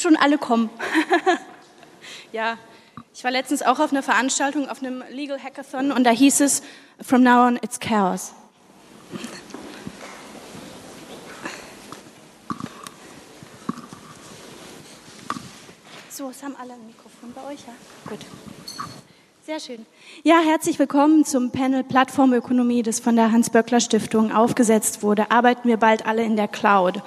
Schon alle kommen. ja, ich war letztens auch auf einer Veranstaltung, auf einem Legal Hackathon und da hieß es, from now on it's chaos. So, es haben alle ein Mikrofon bei euch, ja? Gut. Sehr schön. Ja, herzlich willkommen zum Panel Plattformökonomie, das von der Hans-Böckler-Stiftung aufgesetzt wurde. Arbeiten wir bald alle in der Cloud.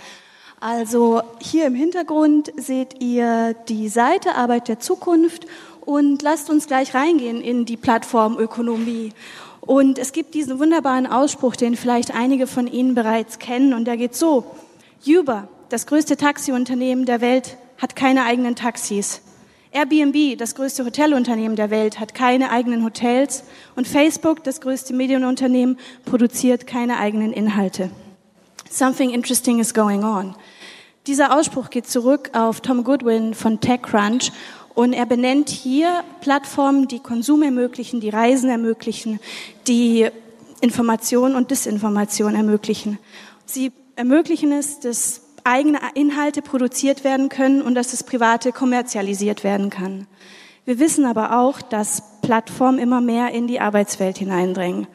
Also hier im Hintergrund seht ihr die Seite Arbeit der Zukunft und lasst uns gleich reingehen in die Plattformökonomie. Und es gibt diesen wunderbaren Ausspruch, den vielleicht einige von Ihnen bereits kennen, und der geht so. Uber, das größte Taxiunternehmen der Welt, hat keine eigenen Taxis. Airbnb, das größte Hotelunternehmen der Welt, hat keine eigenen Hotels und Facebook, das größte Medienunternehmen, produziert keine eigenen Inhalte. Something interesting is going on. Dieser Ausspruch geht zurück auf Tom Goodwin von TechCrunch und er benennt hier Plattformen, die Konsum ermöglichen, die Reisen ermöglichen, die Information und Disinformation ermöglichen. Sie ermöglichen es, dass eigene Inhalte produziert werden können und dass das Private kommerzialisiert werden kann. Wir wissen aber auch, dass Plattformen immer mehr in die Arbeitswelt hineindrängen.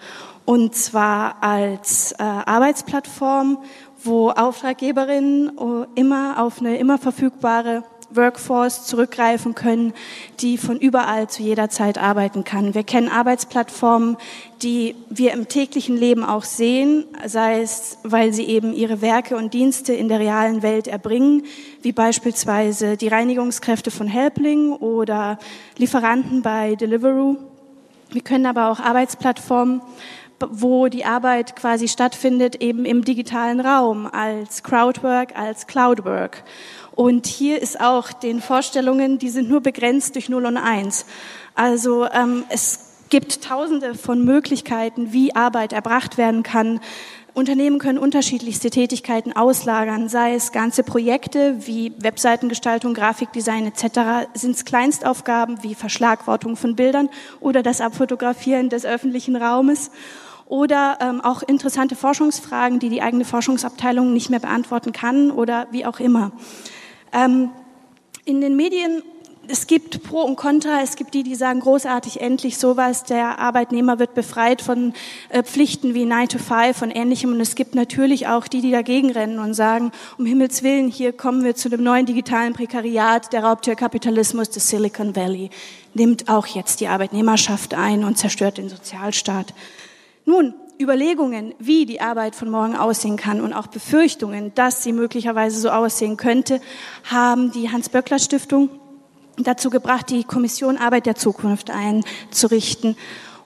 Und zwar als äh, Arbeitsplattform, wo Auftraggeberinnen äh, immer auf eine immer verfügbare Workforce zurückgreifen können, die von überall zu jeder Zeit arbeiten kann. Wir kennen Arbeitsplattformen, die wir im täglichen Leben auch sehen, sei es, weil sie eben ihre Werke und Dienste in der realen Welt erbringen, wie beispielsweise die Reinigungskräfte von Helpling oder Lieferanten bei Deliveroo. Wir können aber auch Arbeitsplattformen wo die Arbeit quasi stattfindet, eben im digitalen Raum als Crowdwork, als Cloudwork. Und hier ist auch den Vorstellungen, die sind nur begrenzt durch 0 und 1. Also ähm, es gibt tausende von Möglichkeiten, wie Arbeit erbracht werden kann. Unternehmen können unterschiedlichste Tätigkeiten auslagern, sei es ganze Projekte wie Webseitengestaltung, Grafikdesign etc., sind es Kleinstaufgaben wie Verschlagwortung von Bildern oder das Abfotografieren des öffentlichen Raumes oder ähm, auch interessante Forschungsfragen, die die eigene Forschungsabteilung nicht mehr beantworten kann oder wie auch immer. Ähm, in den Medien es gibt Pro und Contra. Es gibt die, die sagen, großartig, endlich sowas. Der Arbeitnehmer wird befreit von äh, Pflichten wie 9 to 5 und ähnlichem. Und es gibt natürlich auch die, die dagegen rennen und sagen, um Himmels Willen, hier kommen wir zu dem neuen digitalen Prekariat. Der Raubtierkapitalismus des Silicon Valley nimmt auch jetzt die Arbeitnehmerschaft ein und zerstört den Sozialstaat. Nun, Überlegungen, wie die Arbeit von morgen aussehen kann und auch Befürchtungen, dass sie möglicherweise so aussehen könnte, haben die Hans-Böckler-Stiftung dazu gebracht, die Kommission Arbeit der Zukunft einzurichten.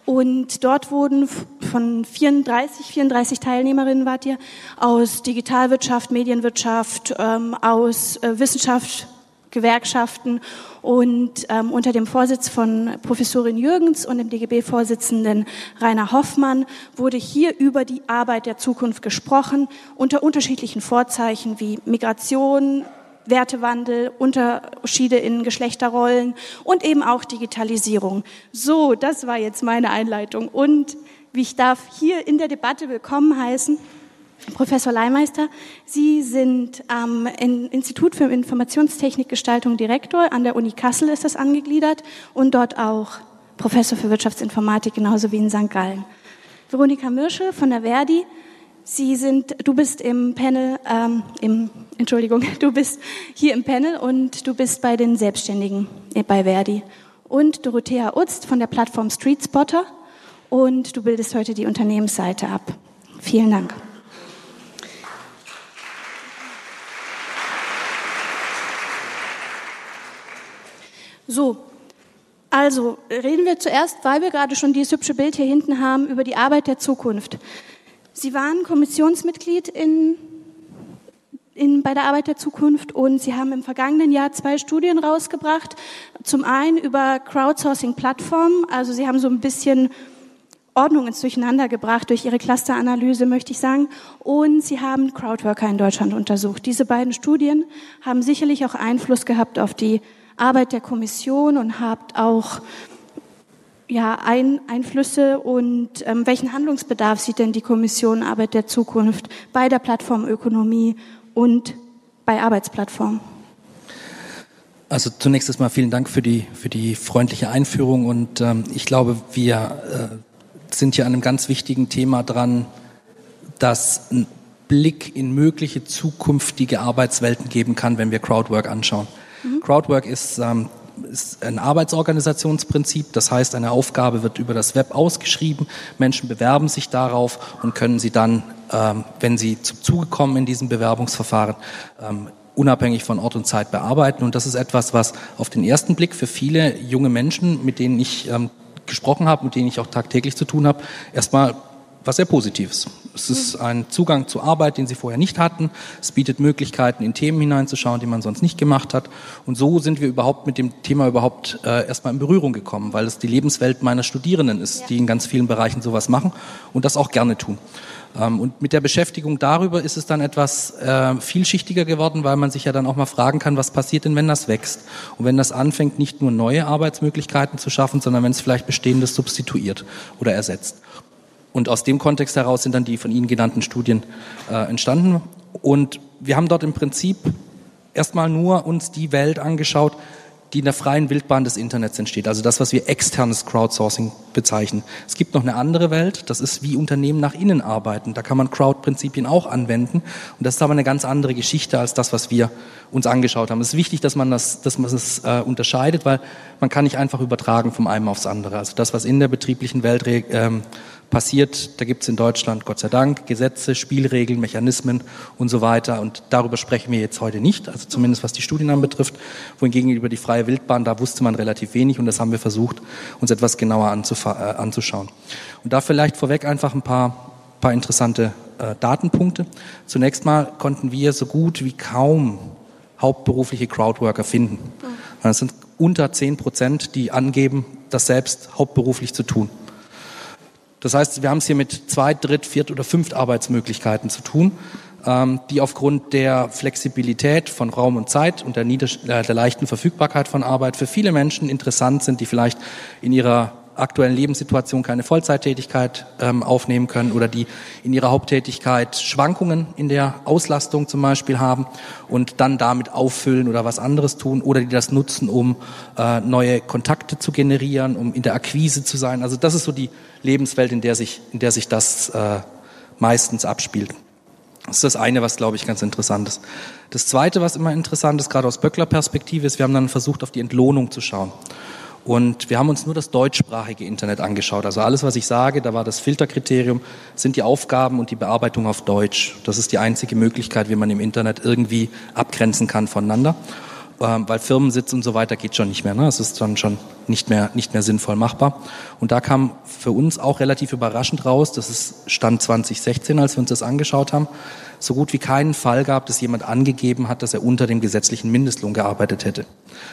Und dort wurden von 34, 34 Teilnehmerinnen wart ihr, aus Digitalwirtschaft, Medienwirtschaft, ähm, aus äh, Wissenschaft, Gewerkschaften und ähm, unter dem Vorsitz von Professorin Jürgens und dem DGB-Vorsitzenden Rainer Hoffmann wurde hier über die Arbeit der Zukunft gesprochen, unter unterschiedlichen Vorzeichen wie Migration, Wertewandel, Unterschiede in Geschlechterrollen und eben auch Digitalisierung. So, das war jetzt meine Einleitung. Und wie ich darf hier in der Debatte willkommen heißen Professor Leimeister, Sie sind am Institut für Informationstechnikgestaltung Direktor, an der Uni Kassel ist das angegliedert und dort auch Professor für Wirtschaftsinformatik, genauso wie in St. Gallen. Veronika Mirsche von der Verdi, Sie sind, du bist im Panel, ähm, im, Entschuldigung, du bist hier im Panel und du bist bei den Selbstständigen äh, bei Verdi. Und Dorothea Utzt von der Plattform Street Spotter und du bildest heute die Unternehmensseite ab. Vielen Dank. So, also reden wir zuerst, weil wir gerade schon dieses hübsche Bild hier hinten haben, über die Arbeit der Zukunft. Sie waren Kommissionsmitglied in, in, bei der Arbeit der Zukunft und Sie haben im vergangenen Jahr zwei Studien rausgebracht. Zum einen über Crowdsourcing-Plattformen, also Sie haben so ein bisschen Ordnung ins Durcheinander gebracht durch Ihre Clusteranalyse, möchte ich sagen. Und Sie haben Crowdworker in Deutschland untersucht. Diese beiden Studien haben sicherlich auch Einfluss gehabt auf die Arbeit der Kommission und habt auch ja, ein, Einflüsse und ähm, welchen Handlungsbedarf sieht denn die Kommission Arbeit der Zukunft bei der Plattformökonomie und bei Arbeitsplattformen? Also zunächst erstmal vielen Dank für die, für die freundliche Einführung und ähm, ich glaube, wir äh, sind hier an einem ganz wichtigen Thema dran, dass ein Blick in mögliche zukünftige Arbeitswelten geben kann, wenn wir Crowdwork anschauen. Mhm. Crowdwork ist, ähm, ist ein Arbeitsorganisationsprinzip, das heißt, eine Aufgabe wird über das Web ausgeschrieben, Menschen bewerben sich darauf und können sie dann, ähm, wenn sie zum Zuge kommen in diesem Bewerbungsverfahren, ähm, unabhängig von Ort und Zeit bearbeiten. Und das ist etwas, was auf den ersten Blick für viele junge Menschen, mit denen ich ähm, gesprochen habe, mit denen ich auch tagtäglich zu tun habe, erstmal was sehr Positives. Es ist ein Zugang zur Arbeit, den sie vorher nicht hatten. Es bietet Möglichkeiten, in Themen hineinzuschauen, die man sonst nicht gemacht hat. Und so sind wir überhaupt mit dem Thema überhaupt äh, erstmal in Berührung gekommen, weil es die Lebenswelt meiner Studierenden ist, ja. die in ganz vielen Bereichen sowas machen und das auch gerne tun. Ähm, und mit der Beschäftigung darüber ist es dann etwas äh, vielschichtiger geworden, weil man sich ja dann auch mal fragen kann, was passiert denn, wenn das wächst? Und wenn das anfängt, nicht nur neue Arbeitsmöglichkeiten zu schaffen, sondern wenn es vielleicht bestehendes substituiert oder ersetzt. Und aus dem Kontext heraus sind dann die von Ihnen genannten Studien äh, entstanden. Und wir haben dort im Prinzip erstmal nur uns die Welt angeschaut, die in der freien Wildbahn des Internets entsteht. Also das, was wir externes Crowdsourcing bezeichnen. Es gibt noch eine andere Welt, das ist wie Unternehmen nach innen arbeiten. Da kann man Crowd-Prinzipien auch anwenden. Und das ist aber eine ganz andere Geschichte als das, was wir uns angeschaut haben. Es ist wichtig, dass man das, dass man das äh, unterscheidet, weil man kann nicht einfach übertragen vom einen aufs andere. Also das, was in der betrieblichen Welt ähm, passiert. Da gibt es in Deutschland, Gott sei Dank, Gesetze, Spielregeln, Mechanismen und so weiter. Und darüber sprechen wir jetzt heute nicht, also zumindest was die Studien anbetrifft. Wohingegen über die freie Wildbahn, da wusste man relativ wenig und das haben wir versucht, uns etwas genauer äh, anzuschauen. Und da vielleicht vorweg einfach ein paar, paar interessante äh, Datenpunkte. Zunächst mal konnten wir so gut wie kaum hauptberufliche Crowdworker finden. Es sind unter zehn Prozent, die angeben, das selbst hauptberuflich zu tun. Das heißt, wir haben es hier mit Zweit-, Dritt-, Viert- oder Fünft-Arbeitsmöglichkeiten zu tun, ähm, die aufgrund der Flexibilität von Raum und Zeit und der, nieder äh, der leichten Verfügbarkeit von Arbeit für viele Menschen interessant sind, die vielleicht in ihrer aktuellen Lebenssituation keine Vollzeittätigkeit ähm, aufnehmen können oder die in ihrer Haupttätigkeit Schwankungen in der Auslastung zum Beispiel haben und dann damit auffüllen oder was anderes tun oder die das nutzen, um äh, neue Kontakte zu generieren, um in der Akquise zu sein. Also das ist so die Lebenswelt, in der sich, in der sich das äh, meistens abspielt. Das ist das eine, was, glaube ich, ganz interessant ist. Das zweite, was immer interessant ist, gerade aus Böckler-Perspektive, ist, wir haben dann versucht, auf die Entlohnung zu schauen. Und wir haben uns nur das deutschsprachige Internet angeschaut. Also alles, was ich sage, da war das Filterkriterium, sind die Aufgaben und die Bearbeitung auf Deutsch. Das ist die einzige Möglichkeit, wie man im Internet irgendwie abgrenzen kann voneinander. Ähm, weil Firmensitz und so weiter geht schon nicht mehr. Ne? Es ist dann schon nicht mehr, nicht mehr sinnvoll machbar. Und da kam für uns auch relativ überraschend raus, das ist Stand 2016, als wir uns das angeschaut haben, so gut wie keinen Fall gab, dass jemand angegeben hat, dass er unter dem gesetzlichen Mindestlohn gearbeitet hätte.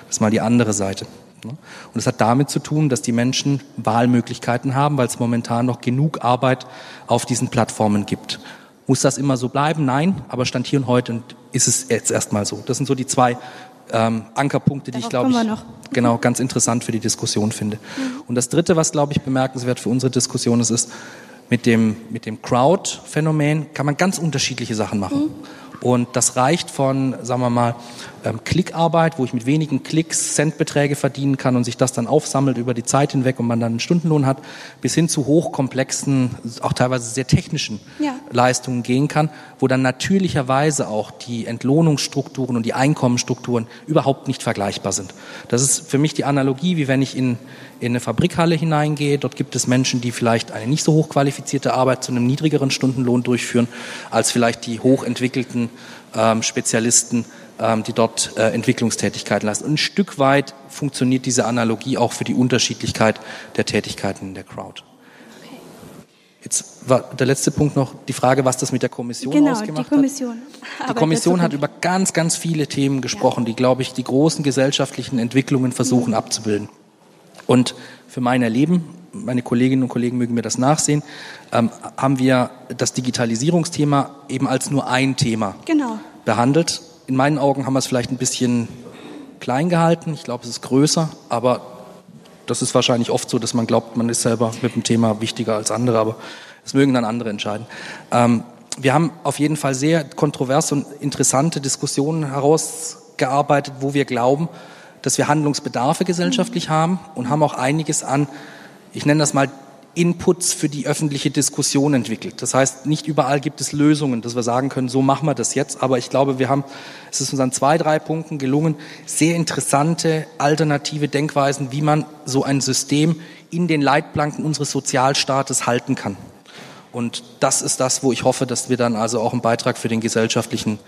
Das ist mal die andere Seite. Ne? Und es hat damit zu tun, dass die Menschen Wahlmöglichkeiten haben, weil es momentan noch genug Arbeit auf diesen Plattformen gibt. Muss das immer so bleiben? Nein, aber Stand hier und heute ist es jetzt erstmal so. Das sind so die zwei ähm, Ankerpunkte, die Darauf ich glaube ich genau ganz interessant für die Diskussion finde. Mhm. Und das Dritte, was glaube ich bemerkenswert für unsere Diskussion ist, ist mit dem mit dem Crowd-Phänomen kann man ganz unterschiedliche Sachen machen. Mhm. Und das reicht von, sagen wir mal, ähm, Klickarbeit, wo ich mit wenigen Klicks Centbeträge verdienen kann und sich das dann aufsammelt über die Zeit hinweg und man dann einen Stundenlohn hat, bis hin zu hochkomplexen, auch teilweise sehr technischen ja. Leistungen gehen kann, wo dann natürlicherweise auch die Entlohnungsstrukturen und die Einkommensstrukturen überhaupt nicht vergleichbar sind. Das ist für mich die Analogie, wie wenn ich in, in eine Fabrikhalle hineingehe. Dort gibt es Menschen, die vielleicht eine nicht so hochqualifizierte Arbeit zu einem niedrigeren Stundenlohn durchführen, als vielleicht die hochentwickelten ähm, Spezialisten, ähm, die dort äh, Entwicklungstätigkeiten leisten. Und ein Stück weit funktioniert diese Analogie auch für die Unterschiedlichkeit der Tätigkeiten in der Crowd. Jetzt war der letzte Punkt noch die Frage, was das mit der Kommission genau, ausgemacht die Kommission. hat. Die Kommission hat über ganz, ganz viele Themen gesprochen, ja. die, glaube ich, die großen gesellschaftlichen Entwicklungen versuchen mhm. abzubilden. Und für mein Erleben, meine Kolleginnen und Kollegen mögen mir das nachsehen, ähm, haben wir das Digitalisierungsthema eben als nur ein Thema genau. behandelt. In meinen Augen haben wir es vielleicht ein bisschen klein gehalten. Ich glaube, es ist größer, aber das ist wahrscheinlich oft so, dass man glaubt, man ist selber mit dem Thema wichtiger als andere, aber das mögen dann andere entscheiden. Ähm, wir haben auf jeden Fall sehr kontroverse und interessante Diskussionen herausgearbeitet, wo wir glauben, dass wir Handlungsbedarfe gesellschaftlich haben und haben auch einiges an, ich nenne das mal Inputs für die öffentliche Diskussion entwickelt. Das heißt, nicht überall gibt es Lösungen, dass wir sagen können, so machen wir das jetzt. Aber ich glaube, wir haben, es ist uns an zwei, drei Punkten gelungen, sehr interessante alternative Denkweisen, wie man so ein System in den Leitplanken unseres Sozialstaates halten kann. Und das ist das, wo ich hoffe, dass wir dann also auch einen Beitrag für den gesellschaftlichen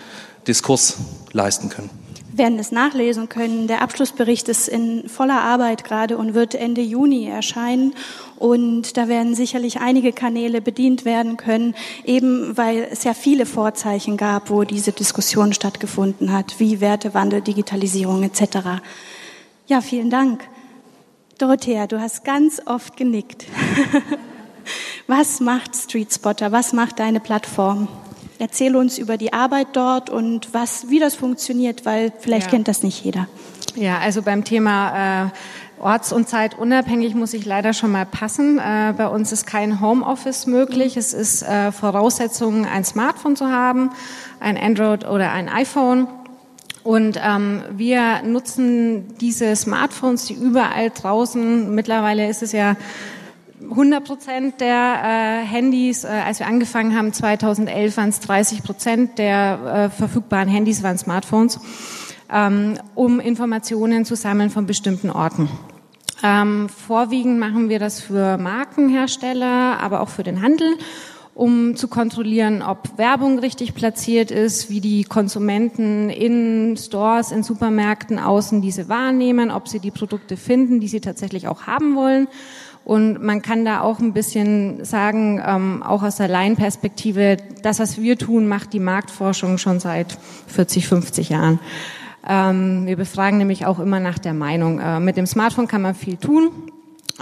Diskurs leisten können werden es nachlesen können. Der Abschlussbericht ist in voller Arbeit gerade und wird Ende Juni erscheinen. Und da werden sicherlich einige Kanäle bedient werden können, eben weil es ja viele Vorzeichen gab, wo diese Diskussion stattgefunden hat, wie Wertewandel, Digitalisierung etc. Ja, vielen Dank. Dorothea, du hast ganz oft genickt. Was macht Street Spotter? Was macht deine Plattform? Erzähl uns über die Arbeit dort und was, wie das funktioniert, weil vielleicht ja. kennt das nicht jeder. Ja, also beim Thema äh, orts- und zeitunabhängig muss ich leider schon mal passen. Äh, bei uns ist kein Homeoffice möglich. Es ist äh, Voraussetzung, ein Smartphone zu haben, ein Android oder ein iPhone. Und ähm, wir nutzen diese Smartphones, die überall draußen, mittlerweile ist es ja 100 Prozent der äh, Handys, äh, als wir angefangen haben 2011, waren es 30 Prozent der äh, verfügbaren Handys waren Smartphones, ähm, um Informationen zu sammeln von bestimmten Orten. Ähm, vorwiegend machen wir das für Markenhersteller, aber auch für den Handel, um zu kontrollieren, ob Werbung richtig platziert ist, wie die Konsumenten in Stores, in Supermärkten außen diese wahrnehmen, ob sie die Produkte finden, die sie tatsächlich auch haben wollen und man kann da auch ein bisschen sagen, ähm, auch aus der Laienperspektive, das, was wir tun, macht die Marktforschung schon seit 40, 50 Jahren. Ähm, wir befragen nämlich auch immer nach der Meinung. Äh, mit dem Smartphone kann man viel tun.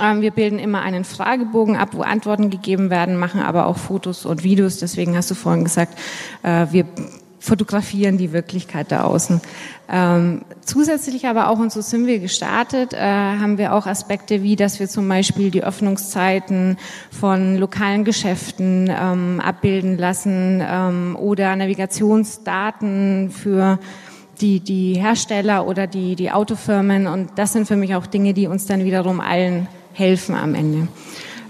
Ähm, wir bilden immer einen Fragebogen ab, wo Antworten gegeben werden, machen aber auch Fotos und Videos. Deswegen hast du vorhin gesagt, äh, wir fotografieren die Wirklichkeit da außen. Ähm, zusätzlich aber auch, und so sind wir gestartet, äh, haben wir auch Aspekte wie, dass wir zum Beispiel die Öffnungszeiten von lokalen Geschäften ähm, abbilden lassen ähm, oder Navigationsdaten für die, die Hersteller oder die, die Autofirmen. Und das sind für mich auch Dinge, die uns dann wiederum allen helfen am Ende.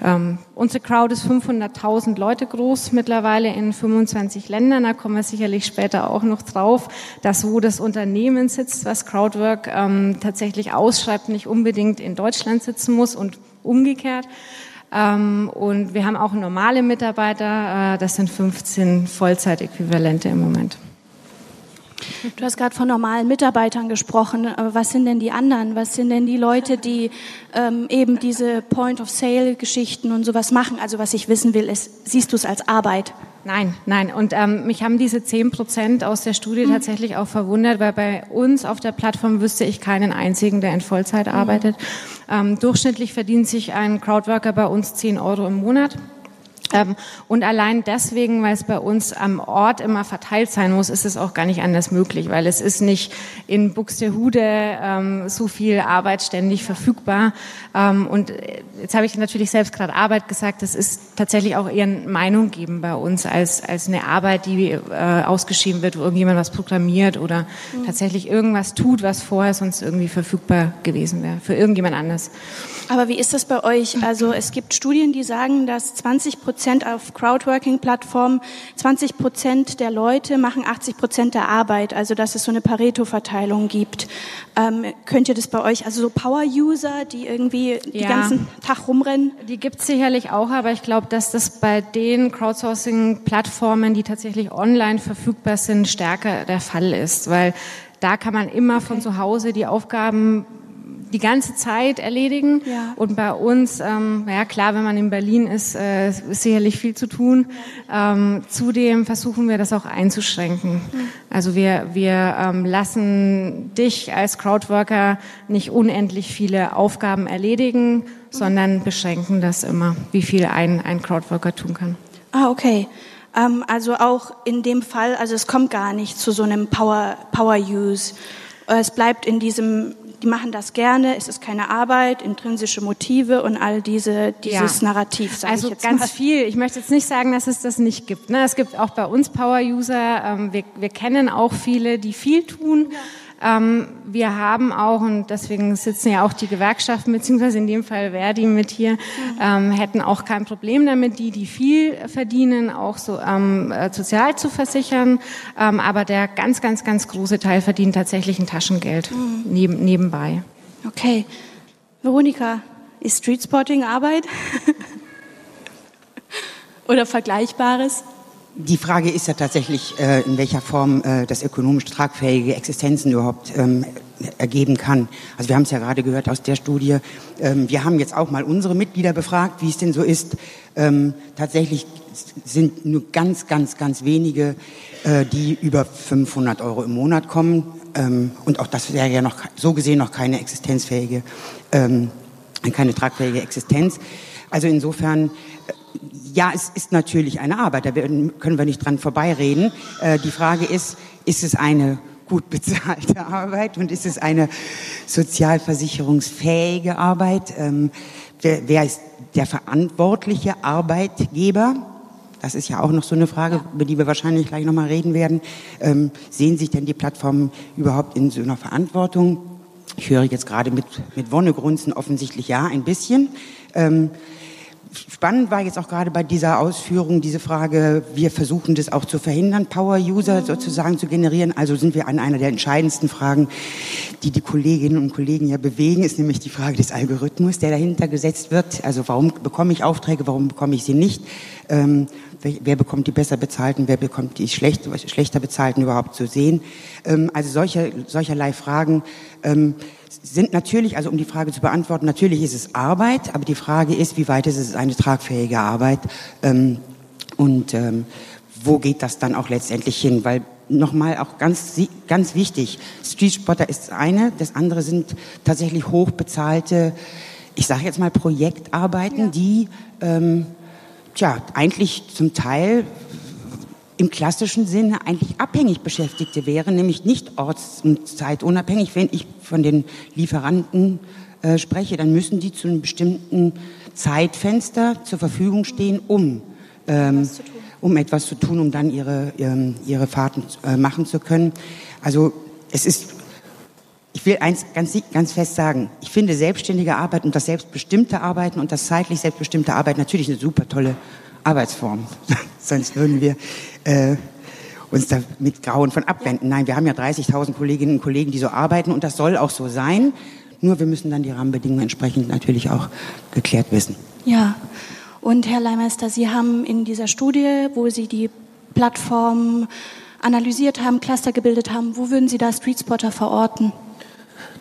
Ähm, unsere Crowd ist 500.000 Leute groß mittlerweile in 25 Ländern. Da kommen wir sicherlich später auch noch drauf, dass wo das Unternehmen sitzt, was Crowdwork ähm, tatsächlich ausschreibt, nicht unbedingt in Deutschland sitzen muss und umgekehrt. Ähm, und wir haben auch normale Mitarbeiter. Äh, das sind 15 Vollzeitäquivalente im Moment. Du hast gerade von normalen Mitarbeitern gesprochen. Was sind denn die anderen? Was sind denn die Leute, die ähm, eben diese Point-of-Sale-Geschichten und sowas machen? Also was ich wissen will, ist, siehst du es als Arbeit? Nein, nein. Und ähm, mich haben diese 10 Prozent aus der Studie mhm. tatsächlich auch verwundert, weil bei uns auf der Plattform wüsste ich keinen einzigen, der in Vollzeit mhm. arbeitet. Ähm, durchschnittlich verdient sich ein Crowdworker bei uns 10 Euro im Monat. Ähm, und allein deswegen, weil es bei uns am Ort immer verteilt sein muss, ist es auch gar nicht anders möglich, weil es ist nicht in Buxtehude ähm, so viel Arbeit ständig verfügbar. Ähm, und äh, jetzt habe ich natürlich selbst gerade Arbeit gesagt, das ist tatsächlich auch eher eine Meinung geben bei uns als, als eine Arbeit, die äh, ausgeschrieben wird, wo irgendjemand was programmiert oder mhm. tatsächlich irgendwas tut, was vorher sonst irgendwie verfügbar gewesen wäre, für irgendjemand anders. Aber wie ist das bei euch? Also es gibt Studien, die sagen, dass 20 Prozent auf Crowdworking-Plattformen, 20 Prozent der Leute machen 80 Prozent der Arbeit. Also dass es so eine Pareto-Verteilung gibt. Ähm, könnt ihr das bei euch, also so Power-User, die irgendwie ja, den ganzen Tag rumrennen? Die gibt es sicherlich auch, aber ich glaube, dass das bei den Crowdsourcing-Plattformen, die tatsächlich online verfügbar sind, stärker der Fall ist, weil da kann man immer okay. von zu Hause die Aufgaben die ganze Zeit erledigen. Ja. Und bei uns, ähm, ja klar, wenn man in Berlin ist, äh, ist sicherlich viel zu tun. Ähm, zudem versuchen wir das auch einzuschränken. Mhm. Also wir, wir ähm, lassen dich als Crowdworker nicht unendlich viele Aufgaben erledigen, mhm. sondern beschränken das immer, wie viel ein, ein Crowdworker tun kann. Ah, okay. Ähm, also auch in dem Fall, also es kommt gar nicht zu so einem Power, Power Use. Es bleibt in diesem die machen das gerne, es ist keine Arbeit, intrinsische Motive und all diese, dieses ja. Narrativ. Sag also ich jetzt ganz mal. viel. Ich möchte jetzt nicht sagen, dass es das nicht gibt. Ne? Es gibt auch bei uns Power-User. Ähm, wir, wir kennen auch viele, die viel tun. Ja wir haben auch, und deswegen sitzen ja auch die Gewerkschaften, beziehungsweise in dem Fall Verdi mit hier, ähm, hätten auch kein Problem damit, die, die viel verdienen, auch so ähm, äh, sozial zu versichern. Ähm, aber der ganz, ganz, ganz große Teil verdient tatsächlich ein Taschengeld mhm. neben, nebenbei. Okay. Veronika, ist Streetspotting Arbeit? Oder Vergleichbares? Die Frage ist ja tatsächlich, äh, in welcher Form äh, das ökonomisch tragfähige Existenzen überhaupt ähm, ergeben kann. Also wir haben es ja gerade gehört aus der Studie. Ähm, wir haben jetzt auch mal unsere Mitglieder befragt, wie es denn so ist. Ähm, tatsächlich sind nur ganz, ganz, ganz wenige, äh, die über 500 Euro im Monat kommen. Und auch das wäre ja noch so gesehen noch keine existenzfähige, keine tragfähige Existenz. Also insofern ja, es ist natürlich eine Arbeit, da können wir nicht dran vorbeireden. Äh, die Frage ist, ist es eine gut bezahlte Arbeit und ist es eine sozialversicherungsfähige Arbeit? Ähm, wer, wer ist der verantwortliche Arbeitgeber? Das ist ja auch noch so eine Frage, über die wir wahrscheinlich gleich nochmal reden werden. Ähm, sehen sich denn die Plattformen überhaupt in so einer Verantwortung? Ich höre jetzt gerade mit, mit Wonnegrunzen offensichtlich ja, ein bisschen. Ähm, Spannend war jetzt auch gerade bei dieser Ausführung diese Frage, wir versuchen das auch zu verhindern, Power-User sozusagen zu generieren. Also sind wir an einer der entscheidendsten Fragen, die die Kolleginnen und Kollegen ja bewegen, ist nämlich die Frage des Algorithmus, der dahinter gesetzt wird. Also warum bekomme ich Aufträge, warum bekomme ich sie nicht? Ähm, wer, wer, bekommt die besser bezahlten, wer bekommt die schlecht, schlechter bezahlten überhaupt zu sehen? Ähm, also solche, solcherlei Fragen. Ähm, sind natürlich, also um die Frage zu beantworten, natürlich ist es Arbeit, aber die Frage ist, wie weit ist es eine tragfähige Arbeit ähm, und ähm, wo geht das dann auch letztendlich hin? Weil nochmal auch ganz, ganz wichtig, Street Spotter ist das eine, das andere sind tatsächlich hochbezahlte, ich sage jetzt mal Projektarbeiten, ja. die ähm, tja, eigentlich zum Teil im klassischen Sinne eigentlich abhängig Beschäftigte wären, nämlich nicht orts- und zeitunabhängig. Wenn ich von den Lieferanten äh, spreche, dann müssen die zu einem bestimmten Zeitfenster zur Verfügung stehen, um, ähm, um etwas zu tun, um dann ihre, ähm, ihre Fahrten äh, machen zu können. Also es ist ich will eins ganz, ganz fest sagen. Ich finde selbstständige Arbeit und das selbstbestimmte Arbeiten und das zeitlich selbstbestimmte Arbeit natürlich eine super tolle Arbeitsform. Sonst würden wir äh, uns da mit Grauen von abwenden. Nein, wir haben ja 30.000 Kolleginnen und Kollegen, die so arbeiten und das soll auch so sein. Nur wir müssen dann die Rahmenbedingungen entsprechend natürlich auch geklärt wissen. Ja, und Herr Leimeister, Sie haben in dieser Studie, wo Sie die Plattform analysiert haben, Cluster gebildet haben, wo würden Sie da Streetspotter verorten?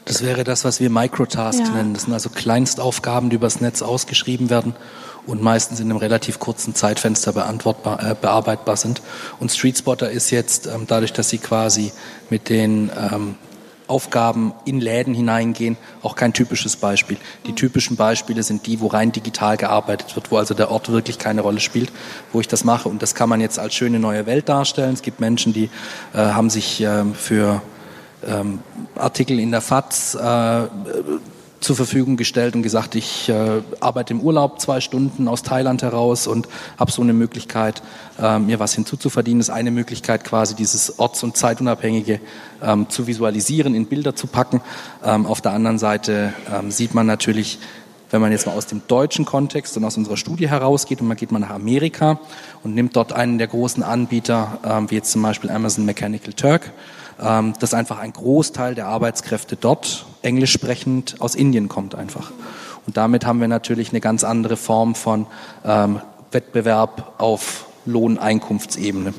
Das wäre das, was wir Microtask ja. nennen. Das sind also Kleinstaufgaben, die übers Netz ausgeschrieben werden und meistens in einem relativ kurzen Zeitfenster beantwortbar, äh, bearbeitbar sind. Und Streetspotter ist jetzt, ähm, dadurch, dass sie quasi mit den ähm, Aufgaben in Läden hineingehen, auch kein typisches Beispiel. Die typischen Beispiele sind die, wo rein digital gearbeitet wird, wo also der Ort wirklich keine Rolle spielt, wo ich das mache. Und das kann man jetzt als schöne neue Welt darstellen. Es gibt Menschen, die äh, haben sich äh, für ähm, Artikel in der FAZ äh, zur Verfügung gestellt und gesagt, ich äh, arbeite im Urlaub zwei Stunden aus Thailand heraus und habe so eine Möglichkeit, äh, mir was hinzuzuverdienen. Das ist eine Möglichkeit, quasi dieses orts- und zeitunabhängige ähm, zu visualisieren, in Bilder zu packen. Ähm, auf der anderen Seite ähm, sieht man natürlich, wenn man jetzt mal aus dem deutschen Kontext und aus unserer Studie herausgeht und man geht mal nach Amerika und nimmt dort einen der großen Anbieter, ähm, wie jetzt zum Beispiel Amazon Mechanical Turk, dass einfach ein Großteil der Arbeitskräfte dort englisch sprechend aus Indien kommt einfach. Und damit haben wir natürlich eine ganz andere Form von ähm, Wettbewerb auf Lohneinkunftsebene.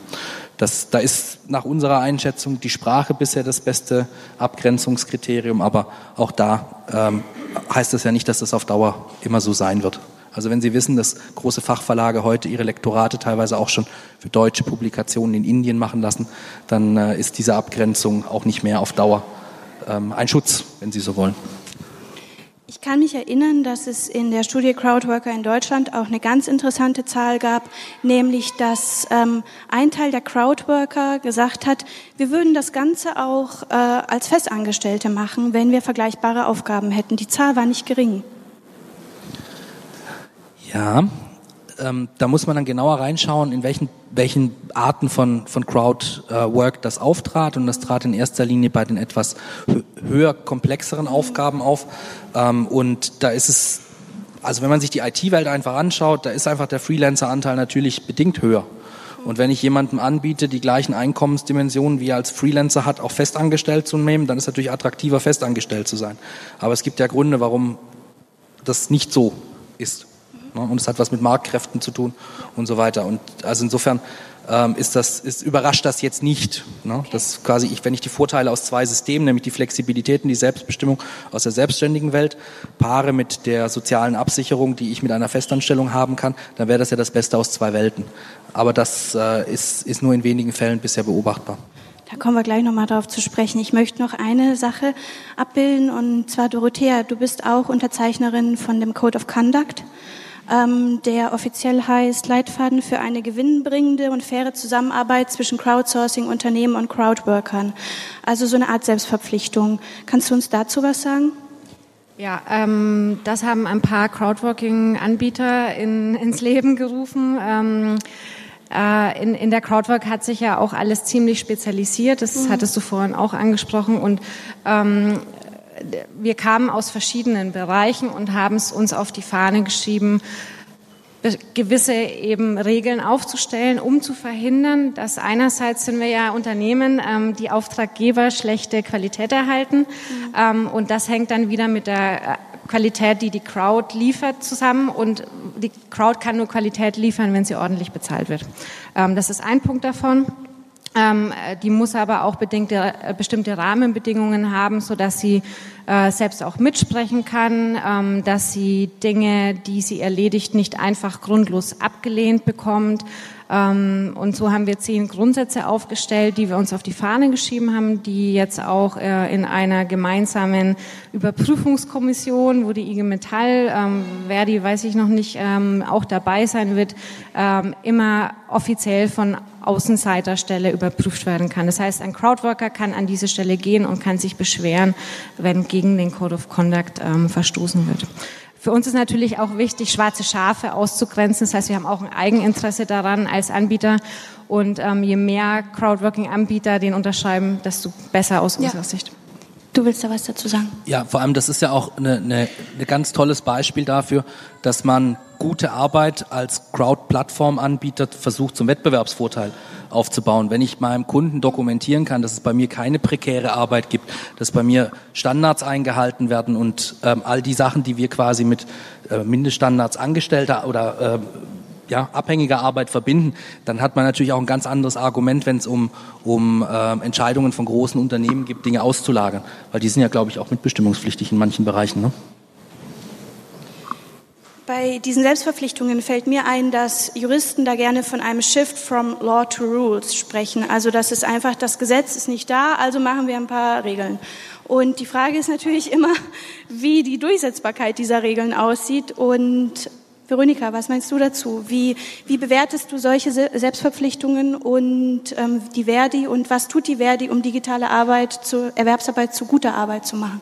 Das, da ist nach unserer Einschätzung die Sprache bisher das beste Abgrenzungskriterium, aber auch da ähm, heißt das ja nicht, dass das auf Dauer immer so sein wird. Also wenn Sie wissen, dass große Fachverlage heute ihre Lektorate teilweise auch schon für deutsche Publikationen in Indien machen lassen, dann äh, ist diese Abgrenzung auch nicht mehr auf Dauer ähm, ein Schutz, wenn Sie so wollen. Ich kann mich erinnern, dass es in der Studie Crowdworker in Deutschland auch eine ganz interessante Zahl gab, nämlich dass ähm, ein Teil der Crowdworker gesagt hat, wir würden das Ganze auch äh, als Festangestellte machen, wenn wir vergleichbare Aufgaben hätten. Die Zahl war nicht gering. Ja, ähm, da muss man dann genauer reinschauen, in welchen, welchen Arten von, von Crowdwork äh, das auftrat. Und das trat in erster Linie bei den etwas höher komplexeren Aufgaben auf. Ähm, und da ist es, also wenn man sich die IT-Welt einfach anschaut, da ist einfach der Freelancer-Anteil natürlich bedingt höher. Und wenn ich jemandem anbiete, die gleichen Einkommensdimensionen wie er als Freelancer hat, auch festangestellt zu nehmen, dann ist es natürlich attraktiver, festangestellt zu sein. Aber es gibt ja Gründe, warum das nicht so ist. Ne? Und es hat was mit Marktkräften zu tun und so weiter. Und also insofern ähm, ist das, ist, überrascht das jetzt nicht. Ne? Das quasi, ich, wenn ich die Vorteile aus zwei Systemen, nämlich die Flexibilität und die Selbstbestimmung aus der selbstständigen Welt, paare mit der sozialen Absicherung, die ich mit einer Festanstellung haben kann, dann wäre das ja das Beste aus zwei Welten. Aber das äh, ist, ist nur in wenigen Fällen bisher beobachtbar. Da kommen wir gleich nochmal darauf zu sprechen. Ich möchte noch eine Sache abbilden und zwar Dorothea, du bist auch Unterzeichnerin von dem Code of Conduct ähm, der offiziell heißt Leitfaden für eine gewinnbringende und faire Zusammenarbeit zwischen Crowdsourcing-Unternehmen und Crowdworkern. Also so eine Art Selbstverpflichtung. Kannst du uns dazu was sagen? Ja, ähm, das haben ein paar Crowdworking-Anbieter in, ins Leben gerufen. Ähm, äh, in, in der Crowdwork hat sich ja auch alles ziemlich spezialisiert. Das mhm. hattest du vorhin auch angesprochen. Und ähm, wir kamen aus verschiedenen Bereichen und haben es uns auf die Fahne geschrieben, gewisse eben Regeln aufzustellen, um zu verhindern, dass einerseits sind wir ja Unternehmen, ähm, die Auftraggeber schlechte Qualität erhalten mhm. ähm, und das hängt dann wieder mit der äh, Qualität, die die Crowd liefert, zusammen und die Crowd kann nur Qualität liefern, wenn sie ordentlich bezahlt wird. Ähm, das ist ein Punkt davon. Ähm, die muss aber auch bedingte, äh, bestimmte Rahmenbedingungen haben, so dass sie äh, selbst auch mitsprechen kann, ähm, dass sie Dinge, die sie erledigt, nicht einfach grundlos abgelehnt bekommt, und so haben wir zehn Grundsätze aufgestellt, die wir uns auf die Fahne geschrieben haben, die jetzt auch äh, in einer gemeinsamen Überprüfungskommission, wo die IG Metall, ähm, wer die weiß ich noch nicht, ähm, auch dabei sein wird, immer offiziell von Außenseiterstelle überprüft werden kann. Das heißt, ein Crowdworker kann an diese Stelle gehen und kann sich beschweren, wenn gegen den Code of Conduct verstoßen wird. Für uns ist natürlich auch wichtig, schwarze Schafe auszugrenzen. Das heißt, wir haben auch ein Eigeninteresse daran als Anbieter. Und ähm, je mehr Crowdworking-Anbieter den unterschreiben, desto besser aus unserer ja. Sicht. Du willst da was dazu sagen? Ja, vor allem, das ist ja auch ein eine, eine ganz tolles Beispiel dafür, dass man gute Arbeit als Crowd-Plattform-Anbieter versucht zum Wettbewerbsvorteil aufzubauen. Wenn ich meinem Kunden dokumentieren kann, dass es bei mir keine prekäre Arbeit gibt, dass bei mir Standards eingehalten werden und ähm, all die Sachen, die wir quasi mit äh, Mindeststandards Angestellter oder äh, ja, abhängiger Arbeit verbinden, dann hat man natürlich auch ein ganz anderes Argument, wenn es um, um äh, Entscheidungen von großen Unternehmen gibt, Dinge auszulagern. Weil die sind ja, glaube ich, auch mitbestimmungspflichtig in manchen Bereichen. Ne? Bei diesen Selbstverpflichtungen fällt mir ein, dass Juristen da gerne von einem Shift from Law to Rules sprechen. Also das ist einfach, das Gesetz ist nicht da, also machen wir ein paar Regeln. Und die Frage ist natürlich immer, wie die Durchsetzbarkeit dieser Regeln aussieht. Und Veronika, was meinst du dazu? Wie, wie bewertest du solche Selbstverpflichtungen und ähm, die Verdi und was tut die Verdi, um digitale Arbeit, zu, Erwerbsarbeit zu guter Arbeit zu machen?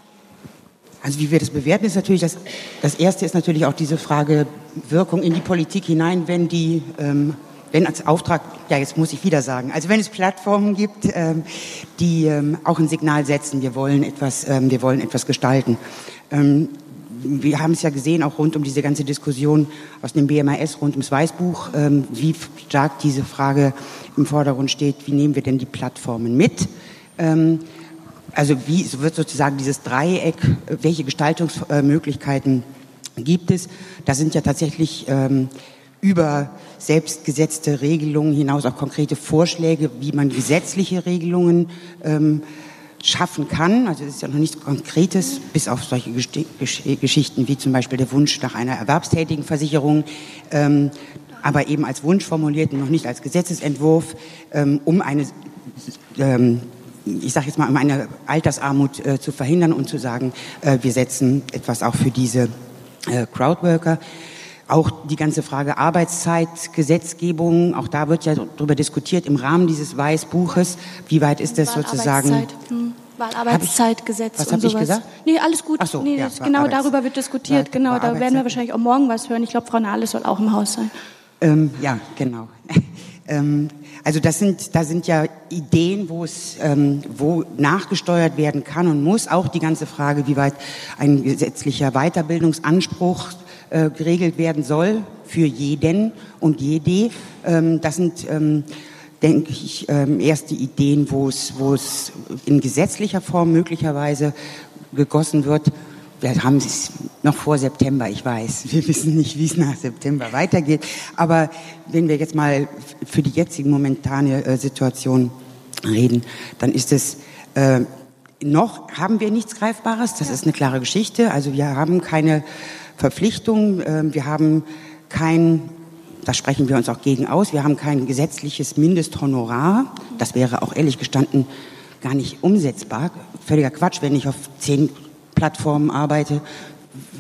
Also wie wir das bewerten, ist natürlich, das, das Erste ist natürlich auch diese Frage Wirkung in die Politik hinein, wenn die, ähm, wenn als Auftrag, ja jetzt muss ich wieder sagen, also wenn es Plattformen gibt, ähm, die ähm, auch ein Signal setzen, wir wollen etwas, ähm, wir wollen etwas gestalten. Wir haben es ja gesehen, auch rund um diese ganze Diskussion aus dem BMAS, rund ums Weißbuch, ähm, wie stark diese Frage im Vordergrund steht, wie nehmen wir denn die Plattformen mit? Ähm, also wie wird sozusagen dieses Dreieck, welche Gestaltungsmöglichkeiten gibt es? Da sind ja tatsächlich ähm, über selbstgesetzte Regelungen hinaus auch konkrete Vorschläge, wie man gesetzliche Regelungen ähm, schaffen kann. Also es ist ja noch nichts Konkretes, bis auf solche Geschichten wie zum Beispiel der Wunsch nach einer erwerbstätigen Versicherung, ähm, aber eben als Wunsch formuliert und noch nicht als Gesetzesentwurf, ähm, um eine ähm, ich sage jetzt mal, um eine Altersarmut äh, zu verhindern und zu sagen, äh, wir setzen etwas auch für diese äh, Crowdworker. Auch die ganze Frage Arbeitszeitgesetzgebung, auch da wird ja darüber diskutiert im Rahmen dieses Weißbuches. Wie weit ist das sozusagen? Hm. Wahlarbeitszeitgesetz was und sowas. Ich gesagt? Nee, alles gut. Ach so, nee, ja, genau darüber wird diskutiert. Ja, genau, da werden wir wahrscheinlich auch morgen was hören. Ich glaube, Frau Nahles soll auch im Haus sein. Ähm, ja, genau. ähm, also das sind, da sind ja Ideen, wo es, ähm, wo nachgesteuert werden kann und muss. Auch die ganze Frage, wie weit ein gesetzlicher Weiterbildungsanspruch äh, geregelt werden soll für jeden und jede. Ähm, das sind, ähm, denke ich, ähm, erste Ideen, wo es, wo es in gesetzlicher Form möglicherweise gegossen wird wir haben es noch vor September, ich weiß. Wir wissen nicht, wie es nach September weitergeht. Aber wenn wir jetzt mal für die jetzige momentane äh, Situation reden, dann ist es äh, noch haben wir nichts Greifbares. Das ist eine klare Geschichte. Also wir haben keine Verpflichtung. Äh, wir haben kein da sprechen wir uns auch gegen aus. Wir haben kein gesetzliches Mindesthonorar. Das wäre auch ehrlich gestanden gar nicht umsetzbar. Völliger Quatsch, wenn ich auf zehn Plattformen arbeite,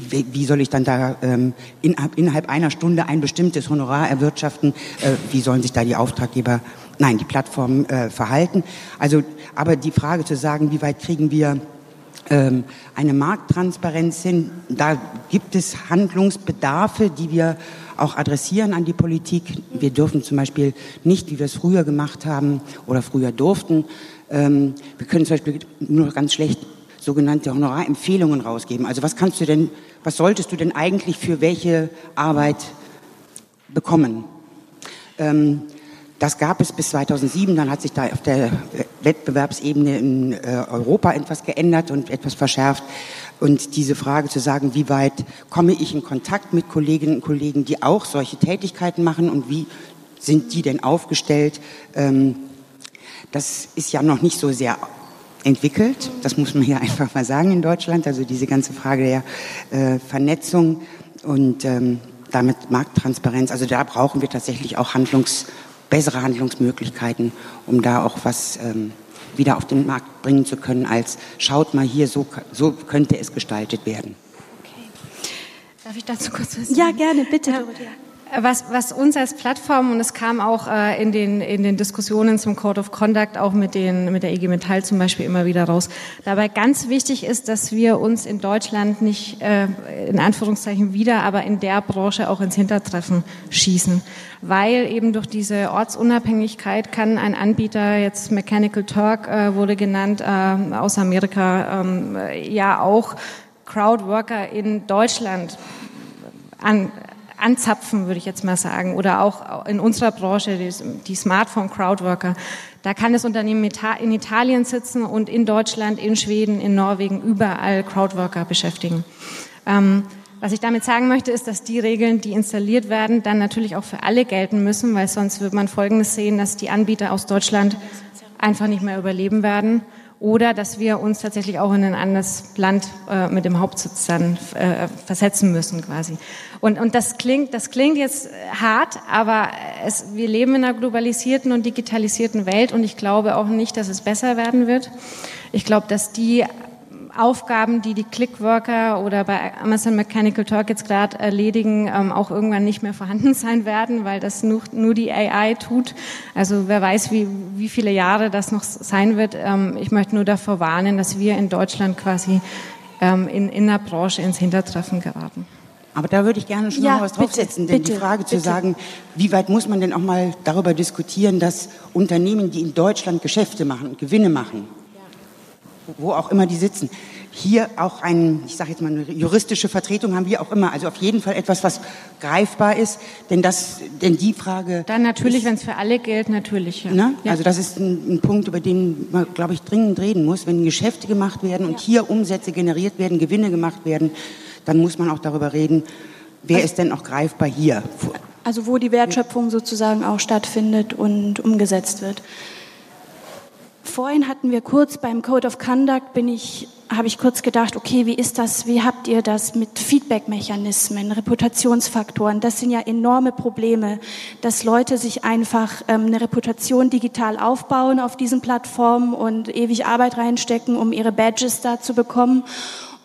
wie soll ich dann da ähm, innerhalb einer Stunde ein bestimmtes Honorar erwirtschaften? Äh, wie sollen sich da die Auftraggeber, nein, die Plattformen äh, verhalten? Also, aber die Frage zu sagen, wie weit kriegen wir ähm, eine Markttransparenz hin, da gibt es Handlungsbedarfe, die wir auch adressieren an die Politik. Wir dürfen zum Beispiel nicht, wie wir es früher gemacht haben oder früher durften, ähm, wir können zum Beispiel nur ganz schlecht sogenannte Honorarempfehlungen rausgeben. Also was kannst du denn, was solltest du denn eigentlich für welche Arbeit bekommen? Ähm, das gab es bis 2007, dann hat sich da auf der Wettbewerbsebene in äh, Europa etwas geändert und etwas verschärft. Und diese Frage zu sagen, wie weit komme ich in Kontakt mit Kolleginnen und Kollegen, die auch solche Tätigkeiten machen und wie sind die denn aufgestellt, ähm, das ist ja noch nicht so sehr entwickelt. Das muss man hier einfach mal sagen in Deutschland. Also diese ganze Frage der äh, Vernetzung und ähm, damit Markttransparenz. Also da brauchen wir tatsächlich auch Handlungs, bessere Handlungsmöglichkeiten, um da auch was ähm, wieder auf den Markt bringen zu können, als schaut mal hier, so, so könnte es gestaltet werden. Okay. Darf ich dazu kurz was sagen? Ja, gerne, bitte, Dorothea. Was, was uns als Plattform, und es kam auch äh, in, den, in den Diskussionen zum Code of Conduct, auch mit, den, mit der IG Metall zum Beispiel immer wieder raus, dabei ganz wichtig ist, dass wir uns in Deutschland nicht äh, in Anführungszeichen wieder, aber in der Branche auch ins Hintertreffen schießen. Weil eben durch diese Ortsunabhängigkeit kann ein Anbieter, jetzt Mechanical Turk äh, wurde genannt, äh, aus Amerika, ähm, ja auch Crowdworker in Deutschland an, anzapfen, würde ich jetzt mal sagen, oder auch in unserer Branche, die, Smartphone-Crowdworker. Da kann das Unternehmen in Italien sitzen und in Deutschland, in Schweden, in Norwegen überall Crowdworker beschäftigen. Ähm, was ich damit sagen möchte, ist, dass die Regeln, die installiert werden, dann natürlich auch für alle gelten müssen, weil sonst wird man Folgendes sehen, dass die Anbieter aus Deutschland einfach nicht mehr überleben werden oder dass wir uns tatsächlich auch in ein anderes Land äh, mit dem Hauptsitz dann äh, versetzen müssen quasi. Und, und das klingt, das klingt jetzt hart, aber es, wir leben in einer globalisierten und digitalisierten Welt und ich glaube auch nicht, dass es besser werden wird. Ich glaube, dass die Aufgaben, die die Clickworker oder bei Amazon Mechanical Turk jetzt gerade erledigen, ähm, auch irgendwann nicht mehr vorhanden sein werden, weil das nur, nur die AI tut. Also wer weiß, wie, wie viele Jahre das noch sein wird. Ähm, ich möchte nur davor warnen, dass wir in Deutschland quasi ähm, in, in der Branche ins Hintertreffen geraten. Aber da würde ich gerne schon ja, noch was draufsetzen, denn bitte, die Frage bitte. zu sagen, wie weit muss man denn auch mal darüber diskutieren, dass Unternehmen, die in Deutschland Geschäfte machen, Gewinne machen, wo auch immer die sitzen. Hier auch ein, ich sage jetzt mal eine juristische Vertretung haben wir auch immer. Also auf jeden Fall etwas, was greifbar ist, denn das, denn die Frage. Dann natürlich, wenn es für alle gilt, natürlich. Ja. Ne? Ja. Also das ist ein, ein, Punkt, über den man, glaube ich, dringend reden muss. Wenn Geschäfte gemacht werden und ja. hier Umsätze generiert werden, Gewinne gemacht werden, dann muss man auch darüber reden, wer also, ist denn auch greifbar hier. Also wo die Wertschöpfung sozusagen auch stattfindet und umgesetzt wird. Vorhin hatten wir kurz beim Code of Conduct bin ich, habe ich kurz gedacht, okay, wie ist das, wie habt ihr das mit Feedback-Mechanismen, Reputationsfaktoren? Das sind ja enorme Probleme, dass Leute sich einfach ähm, eine Reputation digital aufbauen auf diesen Plattformen und ewig Arbeit reinstecken, um ihre Badges da zu bekommen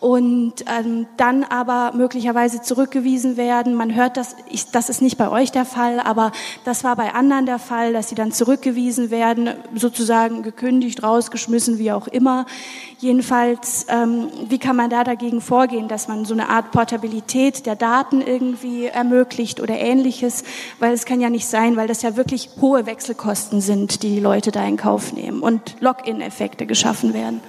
und ähm, dann aber möglicherweise zurückgewiesen werden. Man hört das, ich, das ist nicht bei euch der Fall, aber das war bei anderen der Fall, dass sie dann zurückgewiesen werden, sozusagen gekündigt, rausgeschmissen, wie auch immer. Jedenfalls, ähm, wie kann man da dagegen vorgehen, dass man so eine Art Portabilität der Daten irgendwie ermöglicht oder ähnliches? Weil es kann ja nicht sein, weil das ja wirklich hohe Wechselkosten sind, die die Leute da in Kauf nehmen und Login-Effekte geschaffen werden.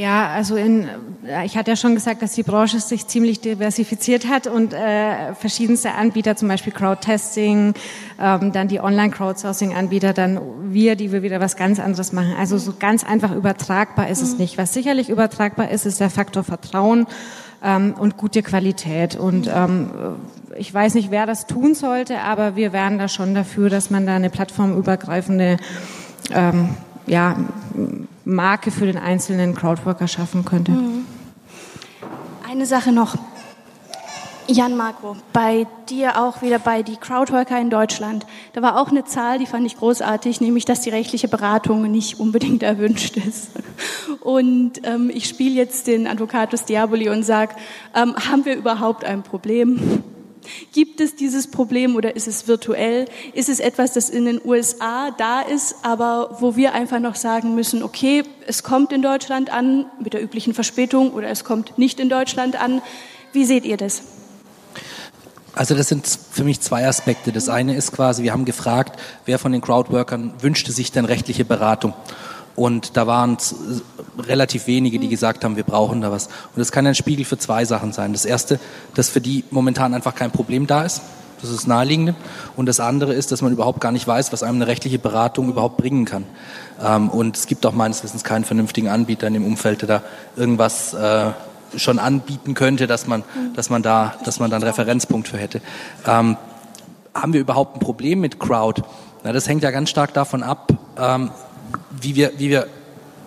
Ja, also in, äh, ich hatte ja schon gesagt, dass die Branche sich ziemlich diversifiziert hat und äh, verschiedenste Anbieter, zum Beispiel Crowdtesting, ähm, dann die Online-Crowdsourcing-Anbieter, dann wir, die wir wieder was ganz anderes machen. Also so ganz einfach übertragbar ist es mhm. nicht. Was sicherlich übertragbar ist, ist der Faktor Vertrauen ähm, und gute Qualität. Und ähm, ich weiß nicht, wer das tun sollte, aber wir wären da schon dafür, dass man da eine plattformübergreifende ähm, ja, Marke für den einzelnen Crowdworker schaffen könnte. Mhm. Eine Sache noch. Jan Marco, bei dir auch wieder bei die Crowdworker in Deutschland. Da war auch eine Zahl, die fand ich großartig, nämlich, dass die rechtliche Beratung nicht unbedingt erwünscht ist. Und ähm, ich spiele jetzt den Advocatus Diaboli und sage, ähm, haben wir überhaupt ein Problem? Gibt es dieses Problem oder ist es virtuell? Ist es etwas, das in den USA da ist, aber wo wir einfach noch sagen müssen, okay, es kommt in Deutschland an mit der üblichen Verspätung oder es kommt nicht in Deutschland an? Wie seht ihr das? Also das sind für mich zwei Aspekte. Das eine ist quasi, wir haben gefragt, wer von den Crowdworkern wünschte sich denn rechtliche Beratung? Und da waren es relativ wenige, die gesagt haben, wir brauchen da was. Und das kann ein Spiegel für zwei Sachen sein. Das erste, dass für die momentan einfach kein Problem da ist. Das ist das Naheliegende. Und das andere ist, dass man überhaupt gar nicht weiß, was einem eine rechtliche Beratung überhaupt bringen kann. Ähm, und es gibt auch meines Wissens keinen vernünftigen Anbieter in dem Umfeld, der da irgendwas äh, schon anbieten könnte, dass man, dass man da, dass man da einen Referenzpunkt für hätte. Ähm, haben wir überhaupt ein Problem mit Crowd? Na, das hängt ja ganz stark davon ab, ähm, wie wir, wie wir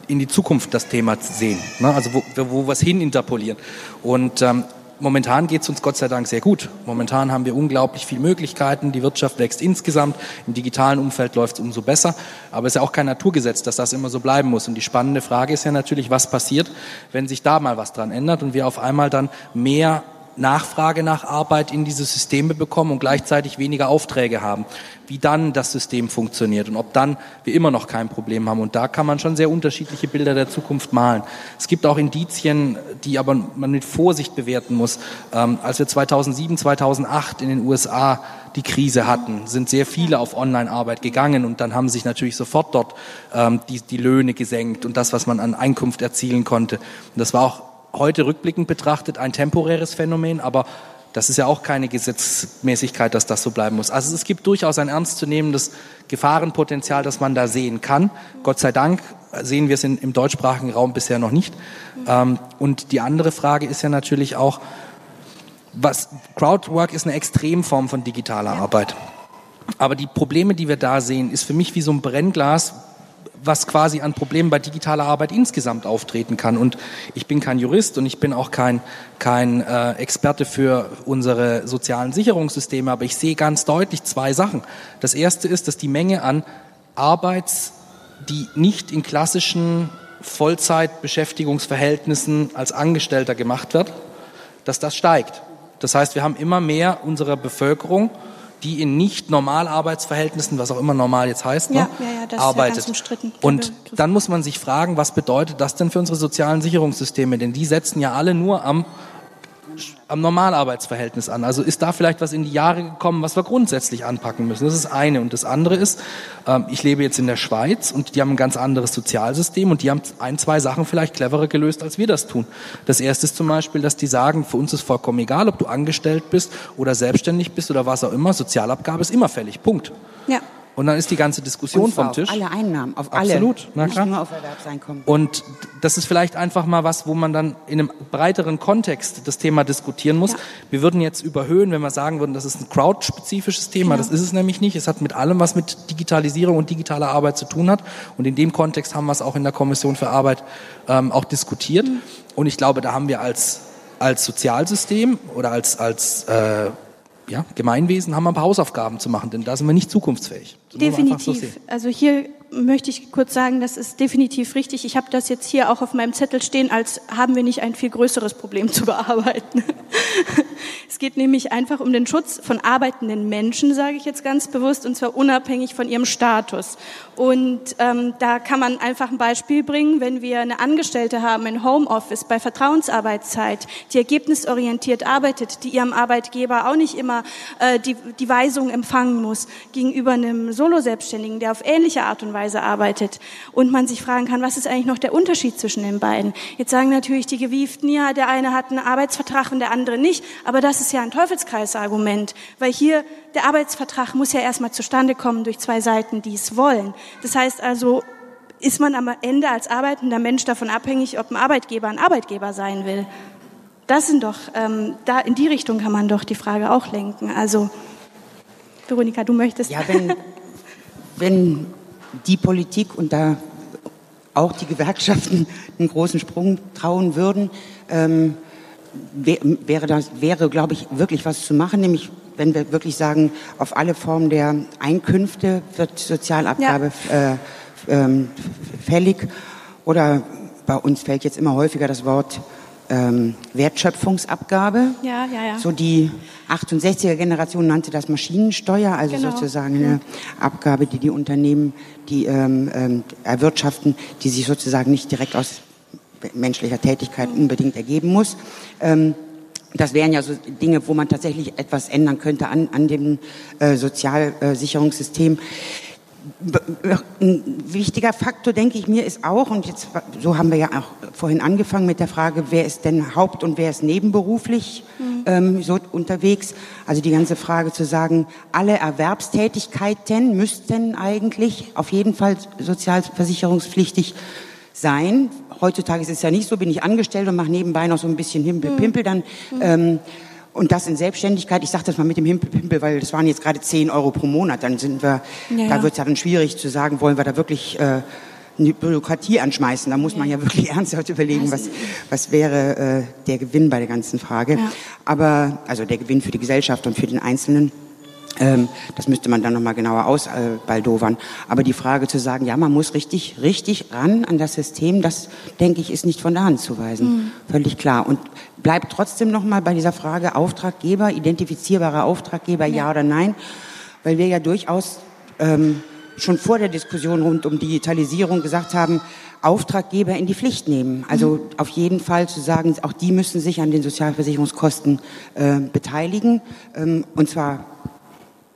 in die Zukunft das Thema sehen. Ne? Also wo, wo wir es hin interpolieren. Und ähm, momentan geht es uns Gott sei Dank sehr gut. Momentan haben wir unglaublich viele Möglichkeiten. Die Wirtschaft wächst insgesamt. Im digitalen Umfeld läuft es umso besser. Aber es ist ja auch kein Naturgesetz, dass das immer so bleiben muss. Und die spannende Frage ist ja natürlich, was passiert, wenn sich da mal was dran ändert und wir auf einmal dann mehr Nachfrage nach Arbeit in diese Systeme bekommen und gleichzeitig weniger Aufträge haben, wie dann das System funktioniert und ob dann wir immer noch kein Problem haben. Und da kann man schon sehr unterschiedliche Bilder der Zukunft malen. Es gibt auch Indizien, die aber man mit Vorsicht bewerten muss. Ähm, als wir 2007, 2008 in den USA die Krise hatten, sind sehr viele auf Online-Arbeit gegangen und dann haben sich natürlich sofort dort ähm, die, die Löhne gesenkt und das, was man an Einkunft erzielen konnte. Und das war auch heute rückblickend betrachtet ein temporäres Phänomen, aber das ist ja auch keine Gesetzmäßigkeit, dass das so bleiben muss. Also es gibt durchaus ein ernstzunehmendes Gefahrenpotenzial, das man da sehen kann. Gott sei Dank sehen wir es in, im deutschsprachigen Raum bisher noch nicht. Ähm, und die andere Frage ist ja natürlich auch, was Crowdwork ist eine Extremform von digitaler Arbeit. Aber die Probleme, die wir da sehen, ist für mich wie so ein Brennglas, was quasi an Problemen bei digitaler Arbeit insgesamt auftreten kann. Und ich bin kein Jurist und ich bin auch kein, kein äh, Experte für unsere sozialen Sicherungssysteme, aber ich sehe ganz deutlich zwei Sachen. Das erste ist, dass die Menge an Arbeits, die nicht in klassischen Vollzeitbeschäftigungsverhältnissen als Angestellter gemacht wird, dass das steigt. Das heißt, wir haben immer mehr unserer Bevölkerung, die in nicht Normalarbeitsverhältnissen, was auch immer normal jetzt heißt, ne, ja, ja, ja, arbeitet. Und dann muss man sich fragen, was bedeutet das denn für unsere sozialen Sicherungssysteme? Denn die setzen ja alle nur am am Normalarbeitsverhältnis an. Also ist da vielleicht was in die Jahre gekommen, was wir grundsätzlich anpacken müssen. Das ist eine. Und das andere ist, ähm, ich lebe jetzt in der Schweiz und die haben ein ganz anderes Sozialsystem und die haben ein, zwei Sachen vielleicht cleverer gelöst, als wir das tun. Das erste ist zum Beispiel, dass die sagen, für uns ist vollkommen egal, ob du angestellt bist oder selbstständig bist oder was auch immer, Sozialabgabe ist immer fällig. Punkt. Ja. Und dann ist die ganze Diskussion vom Tisch. Auf alle Einnahmen, auf alle. Absolut, na klar. Nicht nur auf Erwerbseinkommen. Und das ist vielleicht einfach mal was, wo man dann in einem breiteren Kontext das Thema diskutieren muss. Ja. Wir würden jetzt überhöhen, wenn wir sagen würden, das ist ein crowd-spezifisches Thema. Genau. Das ist es nämlich nicht. Es hat mit allem, was mit Digitalisierung und digitaler Arbeit zu tun hat. Und in dem Kontext haben wir es auch in der Kommission für Arbeit ähm, auch diskutiert. Mhm. Und ich glaube, da haben wir als als Sozialsystem oder als als äh, ja, Gemeinwesen haben wir ein paar Hausaufgaben zu machen, denn da sind wir nicht zukunftsfähig. Definitiv. So also hier möchte ich kurz sagen, das ist definitiv richtig. Ich habe das jetzt hier auch auf meinem Zettel stehen, als haben wir nicht ein viel größeres Problem zu bearbeiten. Es geht nämlich einfach um den Schutz von arbeitenden Menschen, sage ich jetzt ganz bewusst, und zwar unabhängig von ihrem Status. Und ähm, da kann man einfach ein Beispiel bringen, wenn wir eine Angestellte haben in Homeoffice bei Vertrauensarbeitszeit, die ergebnisorientiert arbeitet, die ihrem Arbeitgeber auch nicht immer äh, die, die Weisung empfangen muss, gegenüber einem Solo-Selbstständigen, der auf ähnliche Art und Weise arbeitet. Und man sich fragen kann, was ist eigentlich noch der Unterschied zwischen den beiden? Jetzt sagen natürlich die Gewieften, ja, der eine hat einen Arbeitsvertrag und der andere nicht, aber das ist ja ein Teufelskreisargument, weil hier der Arbeitsvertrag muss ja erstmal zustande kommen durch zwei Seiten, die es wollen. Das heißt also, ist man am Ende als arbeitender Mensch davon abhängig, ob ein Arbeitgeber ein Arbeitgeber sein will? Das sind doch, ähm, da in die Richtung kann man doch die Frage auch lenken. Also, Veronika, du möchtest. Ja, wenn, wenn die Politik und da auch die Gewerkschaften einen großen Sprung trauen würden, ähm, wäre das, wäre, glaube ich, wirklich was zu machen, nämlich wenn wir wirklich sagen, auf alle Formen der Einkünfte wird Sozialabgabe ja. äh, ähm, fällig. Oder bei uns fällt jetzt immer häufiger das Wort ähm, Wertschöpfungsabgabe. Ja, ja, ja. So die 68er Generation nannte das Maschinensteuer, also genau. sozusagen eine Abgabe, die die Unternehmen, die ähm, ähm, erwirtschaften, die sich sozusagen nicht direkt aus menschlicher Tätigkeit unbedingt ergeben muss. Ähm, das wären ja so Dinge, wo man tatsächlich etwas ändern könnte an, an dem äh, Sozialsicherungssystem. Ein wichtiger Faktor, denke ich mir, ist auch, und jetzt, so haben wir ja auch vorhin angefangen mit der Frage, wer ist denn haupt- und wer ist nebenberuflich mhm. ähm, so unterwegs? Also die ganze Frage zu sagen, alle Erwerbstätigkeiten müssten eigentlich auf jeden Fall sozialversicherungspflichtig sein. Heutzutage ist es ja nicht so, bin ich angestellt und mache nebenbei noch so ein bisschen Himpel-Pimpel, mhm. dann mhm. ähm, und das in Selbstständigkeit, ich sage das mal mit dem Himpel, weil das waren jetzt gerade 10 Euro pro Monat, dann sind wir, ja, da wird es ja dann schwierig zu sagen, wollen wir da wirklich äh, eine Bürokratie anschmeißen. Da muss man ja wirklich ernsthaft überlegen, was, was wäre äh, der Gewinn bei der ganzen Frage. Ja. Aber, also der Gewinn für die Gesellschaft und für den Einzelnen. Ähm, das müsste man dann nochmal genauer ausbaldowern. Aber die Frage zu sagen, ja, man muss richtig, richtig ran an das System, das, denke ich, ist nicht von der Hand zu weisen. Mhm. Völlig klar. Und bleibt trotzdem nochmal bei dieser Frage Auftraggeber, identifizierbarer Auftraggeber, ja, ja oder nein, weil wir ja durchaus ähm, schon vor der Diskussion rund um Digitalisierung gesagt haben, Auftraggeber in die Pflicht nehmen. Also mhm. auf jeden Fall zu sagen, auch die müssen sich an den Sozialversicherungskosten äh, beteiligen. Ähm, und zwar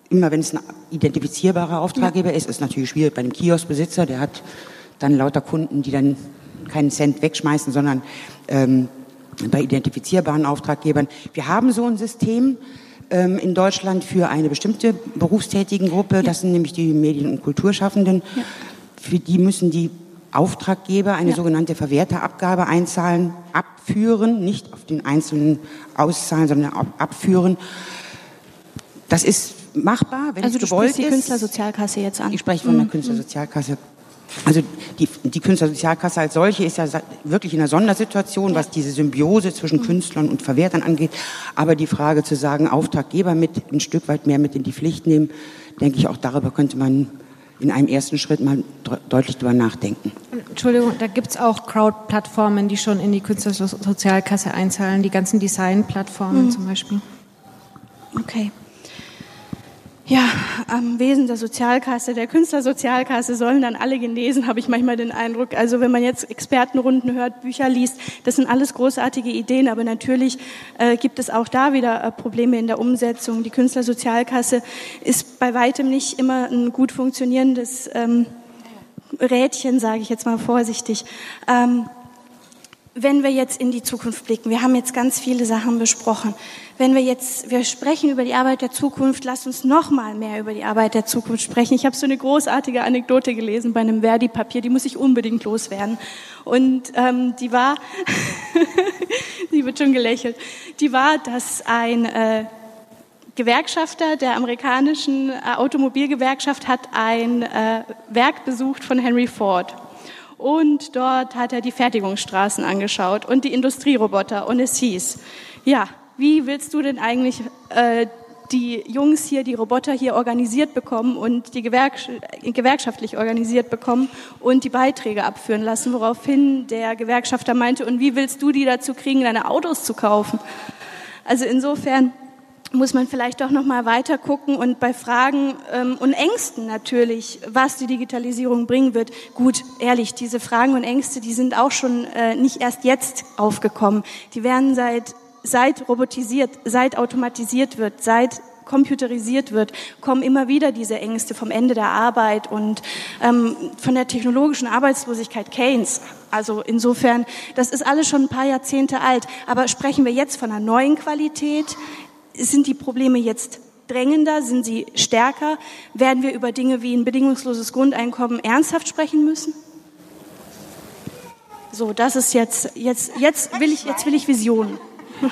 immer wenn es ein identifizierbarer Auftraggeber ist, ist natürlich schwierig bei einem Kioskbesitzer, der hat dann lauter Kunden, die dann keinen Cent wegschmeißen, sondern ähm, bei identifizierbaren Auftraggebern. Wir haben so ein System ähm, in Deutschland für eine bestimmte berufstätigen Gruppe, das sind nämlich die Medien- und Kulturschaffenden. Ja. Für die müssen die Auftraggeber eine ja. sogenannte Verwerterabgabe einzahlen, abführen, nicht auf den Einzelnen auszahlen, sondern abführen. Das ist machbar, wenn also es gewollt ist. Also du die Künstlersozialkasse jetzt an? Ich spreche von der mhm. Künstlersozialkasse. Also die, die Künstlersozialkasse als solche ist ja wirklich in einer Sondersituation, was diese Symbiose zwischen mhm. Künstlern und Verwertern angeht. Aber die Frage zu sagen, Auftraggeber mit ein Stück weit mehr mit in die Pflicht nehmen, denke ich, auch darüber könnte man in einem ersten Schritt mal deutlich drüber nachdenken. Entschuldigung, da gibt es auch Crowd-Plattformen, die schon in die Künstlersozialkasse einzahlen, die ganzen Design-Plattformen mhm. zum Beispiel. Okay. Ja, am Wesen der Sozialkasse, der Künstlersozialkasse sollen dann alle genesen, habe ich manchmal den Eindruck. Also wenn man jetzt Expertenrunden hört, Bücher liest, das sind alles großartige Ideen, aber natürlich äh, gibt es auch da wieder äh, Probleme in der Umsetzung. Die Künstlersozialkasse ist bei weitem nicht immer ein gut funktionierendes ähm, Rädchen, sage ich jetzt mal vorsichtig. Ähm, wenn wir jetzt in die Zukunft blicken, wir haben jetzt ganz viele Sachen besprochen. Wenn wir jetzt, wir sprechen über die Arbeit der Zukunft, lasst uns noch mal mehr über die Arbeit der Zukunft sprechen. Ich habe so eine großartige Anekdote gelesen bei einem Verdi-Papier, die muss ich unbedingt loswerden. Und ähm, die war, die wird schon gelächelt, die war, dass ein äh, Gewerkschafter der amerikanischen äh, Automobilgewerkschaft hat ein äh, Werk besucht von Henry Ford. Und dort hat er die Fertigungsstraßen angeschaut und die Industrieroboter. Und es hieß, ja, wie willst du denn eigentlich äh, die Jungs hier, die Roboter hier organisiert bekommen und die Gewerks gewerkschaftlich organisiert bekommen und die Beiträge abführen lassen, woraufhin der Gewerkschafter meinte, und wie willst du die dazu kriegen, deine Autos zu kaufen? Also insofern muss man vielleicht doch noch mal weiter gucken und bei Fragen ähm, und Ängsten natürlich, was die Digitalisierung bringen wird. Gut, ehrlich, diese Fragen und Ängste, die sind auch schon äh, nicht erst jetzt aufgekommen. Die werden seit seit robotisiert, seit automatisiert wird, seit computerisiert wird, kommen immer wieder diese Ängste vom Ende der Arbeit und ähm, von der technologischen Arbeitslosigkeit Keynes. Also insofern, das ist alles schon ein paar Jahrzehnte alt. Aber sprechen wir jetzt von einer neuen Qualität? Sind die Probleme jetzt drängender? Sind sie stärker? Werden wir über Dinge wie ein bedingungsloses Grundeinkommen ernsthaft sprechen müssen? So, das ist jetzt, jetzt, jetzt will ich, jetzt will ich Visionen.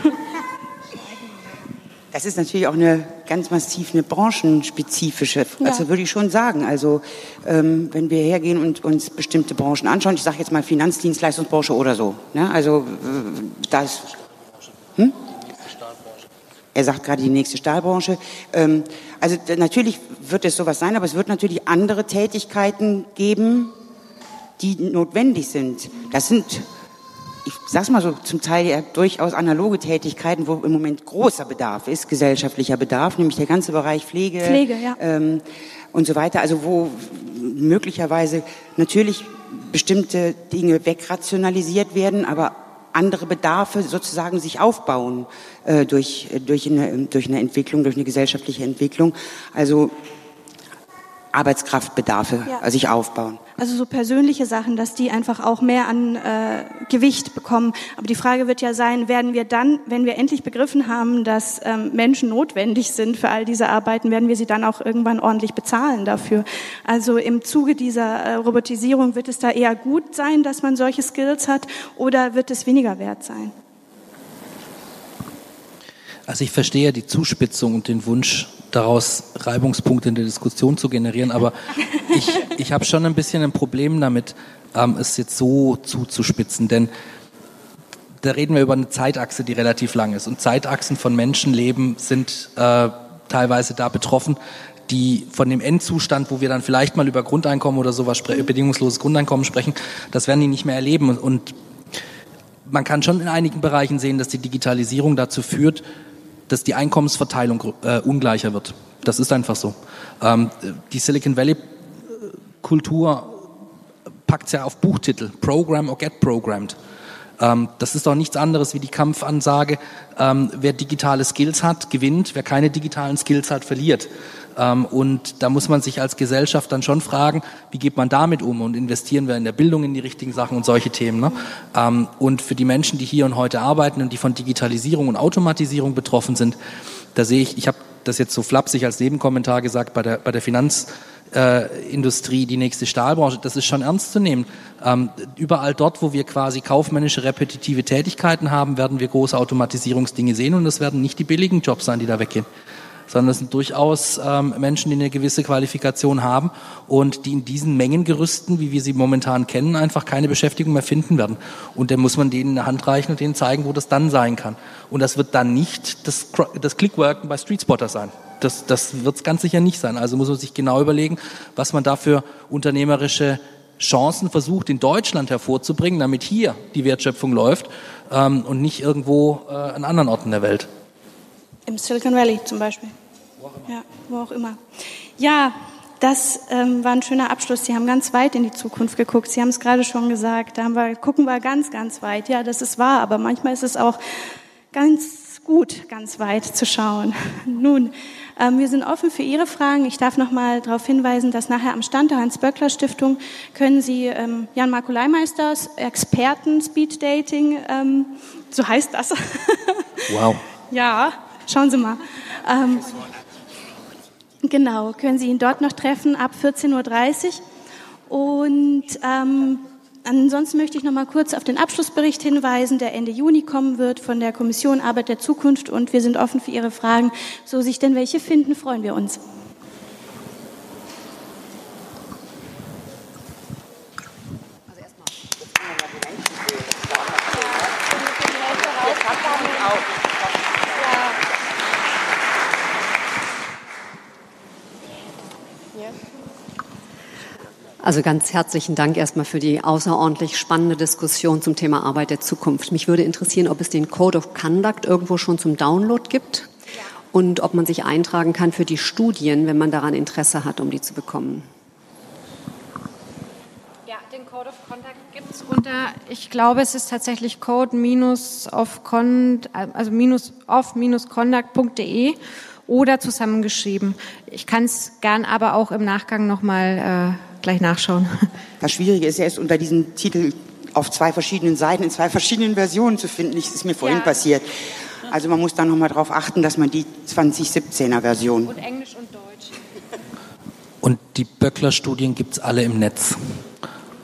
Das ist natürlich auch eine ganz massiv eine branchenspezifische, ja. also würde ich schon sagen. Also ähm, wenn wir hergehen und uns bestimmte Branchen anschauen, ich sage jetzt mal Finanzdienstleistungsbranche oder so, ne? also äh, das. Er sagt gerade die nächste Stahlbranche. Ähm, also natürlich wird es sowas sein, aber es wird natürlich andere Tätigkeiten geben, die notwendig sind. Das sind, ich sag's mal so, zum Teil ja durchaus analoge Tätigkeiten, wo im Moment großer Bedarf ist, gesellschaftlicher Bedarf, nämlich der ganze Bereich Pflege, Pflege ja. ähm, und so weiter. Also wo möglicherweise natürlich bestimmte Dinge wegrationalisiert werden, aber andere Bedarfe sozusagen sich aufbauen äh, durch, durch, eine, durch eine Entwicklung, durch eine gesellschaftliche Entwicklung. Also Arbeitskraftbedarfe ja. sich aufbauen. Also so persönliche Sachen, dass die einfach auch mehr an äh, Gewicht bekommen. Aber die Frage wird ja sein, werden wir dann, wenn wir endlich begriffen haben, dass ähm, Menschen notwendig sind für all diese Arbeiten, werden wir sie dann auch irgendwann ordentlich bezahlen dafür? Also im Zuge dieser äh, Robotisierung wird es da eher gut sein, dass man solche Skills hat oder wird es weniger wert sein? Also ich verstehe die Zuspitzung und den Wunsch, daraus Reibungspunkte in der Diskussion zu generieren, aber ich, ich habe schon ein bisschen ein Problem damit, ähm, es jetzt so zuzuspitzen, denn da reden wir über eine Zeitachse, die relativ lang ist. Und Zeitachsen von Menschenleben sind äh, teilweise da betroffen, die von dem Endzustand, wo wir dann vielleicht mal über Grundeinkommen oder sowas, bedingungsloses Grundeinkommen sprechen, das werden die nicht mehr erleben. Und man kann schon in einigen Bereichen sehen, dass die Digitalisierung dazu führt, dass die Einkommensverteilung äh, ungleicher wird. Das ist einfach so. Ähm, die Silicon Valley Kultur packt ja auf Buchtitel, Program or Get Programmed. Ähm, das ist doch nichts anderes wie die Kampfansage, ähm, wer digitale Skills hat, gewinnt, wer keine digitalen Skills hat, verliert. Ähm, und da muss man sich als Gesellschaft dann schon fragen, wie geht man damit um und investieren wir in der Bildung in die richtigen Sachen und solche Themen. Ne? Ähm, und für die Menschen, die hier und heute arbeiten und die von Digitalisierung und Automatisierung betroffen sind, da sehe ich, ich habe das jetzt so flapsig als Nebenkommentar gesagt, bei der, bei der Finanz äh, Industrie, die nächste Stahlbranche, das ist schon ernst zu nehmen. Ähm, überall dort, wo wir quasi kaufmännische repetitive Tätigkeiten haben, werden wir große Automatisierungsdinge sehen und das werden nicht die billigen Jobs sein, die da weggehen sondern es sind durchaus ähm, Menschen, die eine gewisse Qualifikation haben und die in diesen Mengengerüsten, wie wir sie momentan kennen, einfach keine Beschäftigung mehr finden werden. Und dann muss man denen eine Hand reichen und denen zeigen, wo das dann sein kann. Und das wird dann nicht das, das Clickworken bei Streetspotter sein. Das, das wird es ganz sicher nicht sein. Also muss man sich genau überlegen, was man da für unternehmerische Chancen versucht, in Deutschland hervorzubringen, damit hier die Wertschöpfung läuft ähm, und nicht irgendwo äh, an anderen Orten der Welt. Im Silicon Valley zum Beispiel. Wo ja, wo auch immer. Ja, das ähm, war ein schöner Abschluss. Sie haben ganz weit in die Zukunft geguckt. Sie haben es gerade schon gesagt. Da wir, gucken wir ganz, ganz weit. Ja, das ist wahr, aber manchmal ist es auch ganz gut, ganz weit zu schauen. Nun, ähm, wir sind offen für Ihre Fragen. Ich darf noch mal darauf hinweisen, dass nachher am Stand der Hans-Böckler-Stiftung können Sie ähm, Jan-Marco Leimeisters Experten Speed Dating, ähm, so heißt das. Wow. ja, Schauen Sie mal. Ähm, genau, können Sie ihn dort noch treffen ab 14.30 Uhr. Und ähm, ansonsten möchte ich noch mal kurz auf den Abschlussbericht hinweisen, der Ende Juni kommen wird von der Kommission Arbeit der Zukunft. Und wir sind offen für Ihre Fragen. So sich denn welche finden, freuen wir uns. Also ganz herzlichen Dank erstmal für die außerordentlich spannende Diskussion zum Thema Arbeit der Zukunft. Mich würde interessieren, ob es den Code of Conduct irgendwo schon zum Download gibt und ob man sich eintragen kann für die Studien, wenn man daran Interesse hat, um die zu bekommen. Ja, den Code of Conduct gibt es unter, ich glaube, es ist tatsächlich code minus of also oder zusammengeschrieben. Ich kann es gern aber auch im Nachgang nochmal äh, gleich nachschauen. Das Schwierige ist, er ist unter diesem Titel auf zwei verschiedenen Seiten in zwei verschiedenen Versionen zu finden. Das ist mir vorhin ja. passiert. Also man muss da nochmal darauf achten, dass man die 2017er Version. Und Englisch und Deutsch. Und die Böckler-Studien gibt es alle im Netz.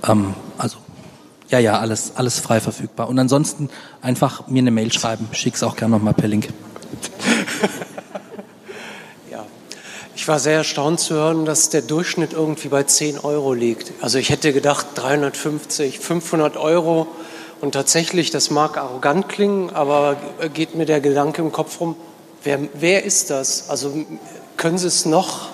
Ähm, also ja, ja, alles, alles frei verfügbar. Und ansonsten einfach mir eine Mail schreiben. Schick's auch gerne nochmal per Link. Ich war sehr erstaunt zu hören, dass der Durchschnitt irgendwie bei 10 Euro liegt. Also ich hätte gedacht 350, 500 Euro. Und tatsächlich, das mag arrogant klingen, aber geht mir der Gedanke im Kopf rum, wer, wer ist das? Also können Sie es noch,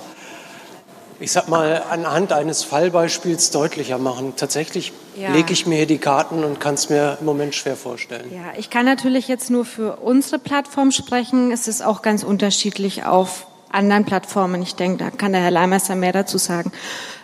ich sag mal, anhand eines Fallbeispiels deutlicher machen? Tatsächlich ja. lege ich mir hier die Karten und kann es mir im Moment schwer vorstellen. Ja, ich kann natürlich jetzt nur für unsere Plattform sprechen. Es ist auch ganz unterschiedlich auf anderen Plattformen. Ich denke, da kann der Herr Leimeister mehr dazu sagen.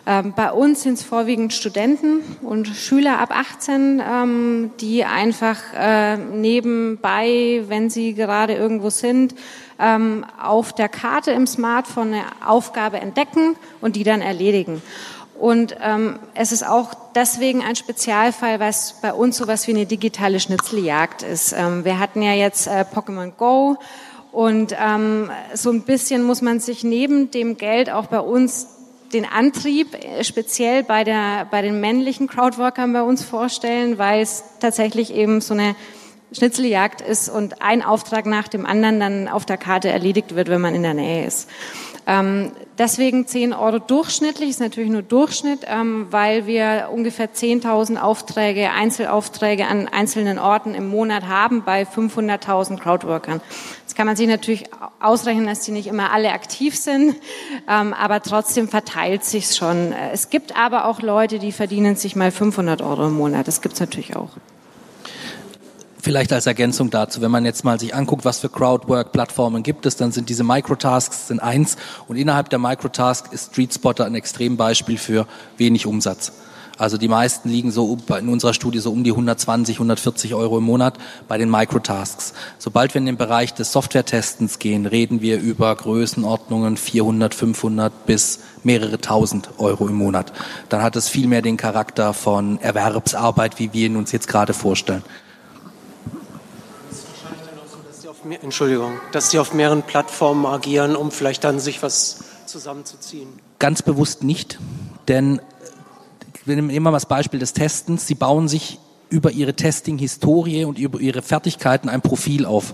Ähm, bei uns sind es vorwiegend Studenten und Schüler ab 18, ähm, die einfach äh, nebenbei, wenn sie gerade irgendwo sind, ähm, auf der Karte im Smartphone eine Aufgabe entdecken und die dann erledigen. Und ähm, es ist auch deswegen ein Spezialfall, was bei uns so was wie eine digitale Schnitzeljagd ist. Ähm, wir hatten ja jetzt äh, Pokémon Go und ähm, so ein bisschen muss man sich neben dem Geld auch bei uns den Antrieb äh, speziell bei, der, bei den männlichen Crowdworkern bei uns vorstellen, weil es tatsächlich eben so eine Schnitzeljagd ist und ein Auftrag nach dem anderen dann auf der Karte erledigt wird, wenn man in der Nähe ist. Ähm, deswegen 10 Euro durchschnittlich, ist natürlich nur Durchschnitt, ähm, weil wir ungefähr 10.000 Aufträge, Einzelaufträge an einzelnen Orten im Monat haben bei 500.000 Crowdworkern. Jetzt kann man sich natürlich ausrechnen, dass die nicht immer alle aktiv sind, ähm, aber trotzdem verteilt sich's schon. Es gibt aber auch Leute, die verdienen sich mal 500 Euro im Monat. Das gibt's natürlich auch. Vielleicht als Ergänzung dazu, wenn man jetzt mal sich anguckt, was für Crowdwork-Plattformen gibt es, dann sind diese Microtasks sind eins und innerhalb der Microtask ist StreetSpotter ein Extrembeispiel für wenig Umsatz. Also die meisten liegen so in unserer Studie so um die 120, 140 Euro im Monat bei den Microtasks. Sobald wir in den Bereich des Software-Testens gehen, reden wir über Größenordnungen 400, 500 bis mehrere tausend Euro im Monat. Dann hat es viel mehr den Charakter von Erwerbsarbeit, wie wir ihn uns jetzt gerade vorstellen. Entschuldigung, dass sie auf mehreren Plattformen agieren, um vielleicht dann sich was zusammenzuziehen? Ganz bewusst nicht, denn wir nehmen immer das Beispiel des Testens. Sie bauen sich über ihre Testing-Historie und über ihre Fertigkeiten ein Profil auf.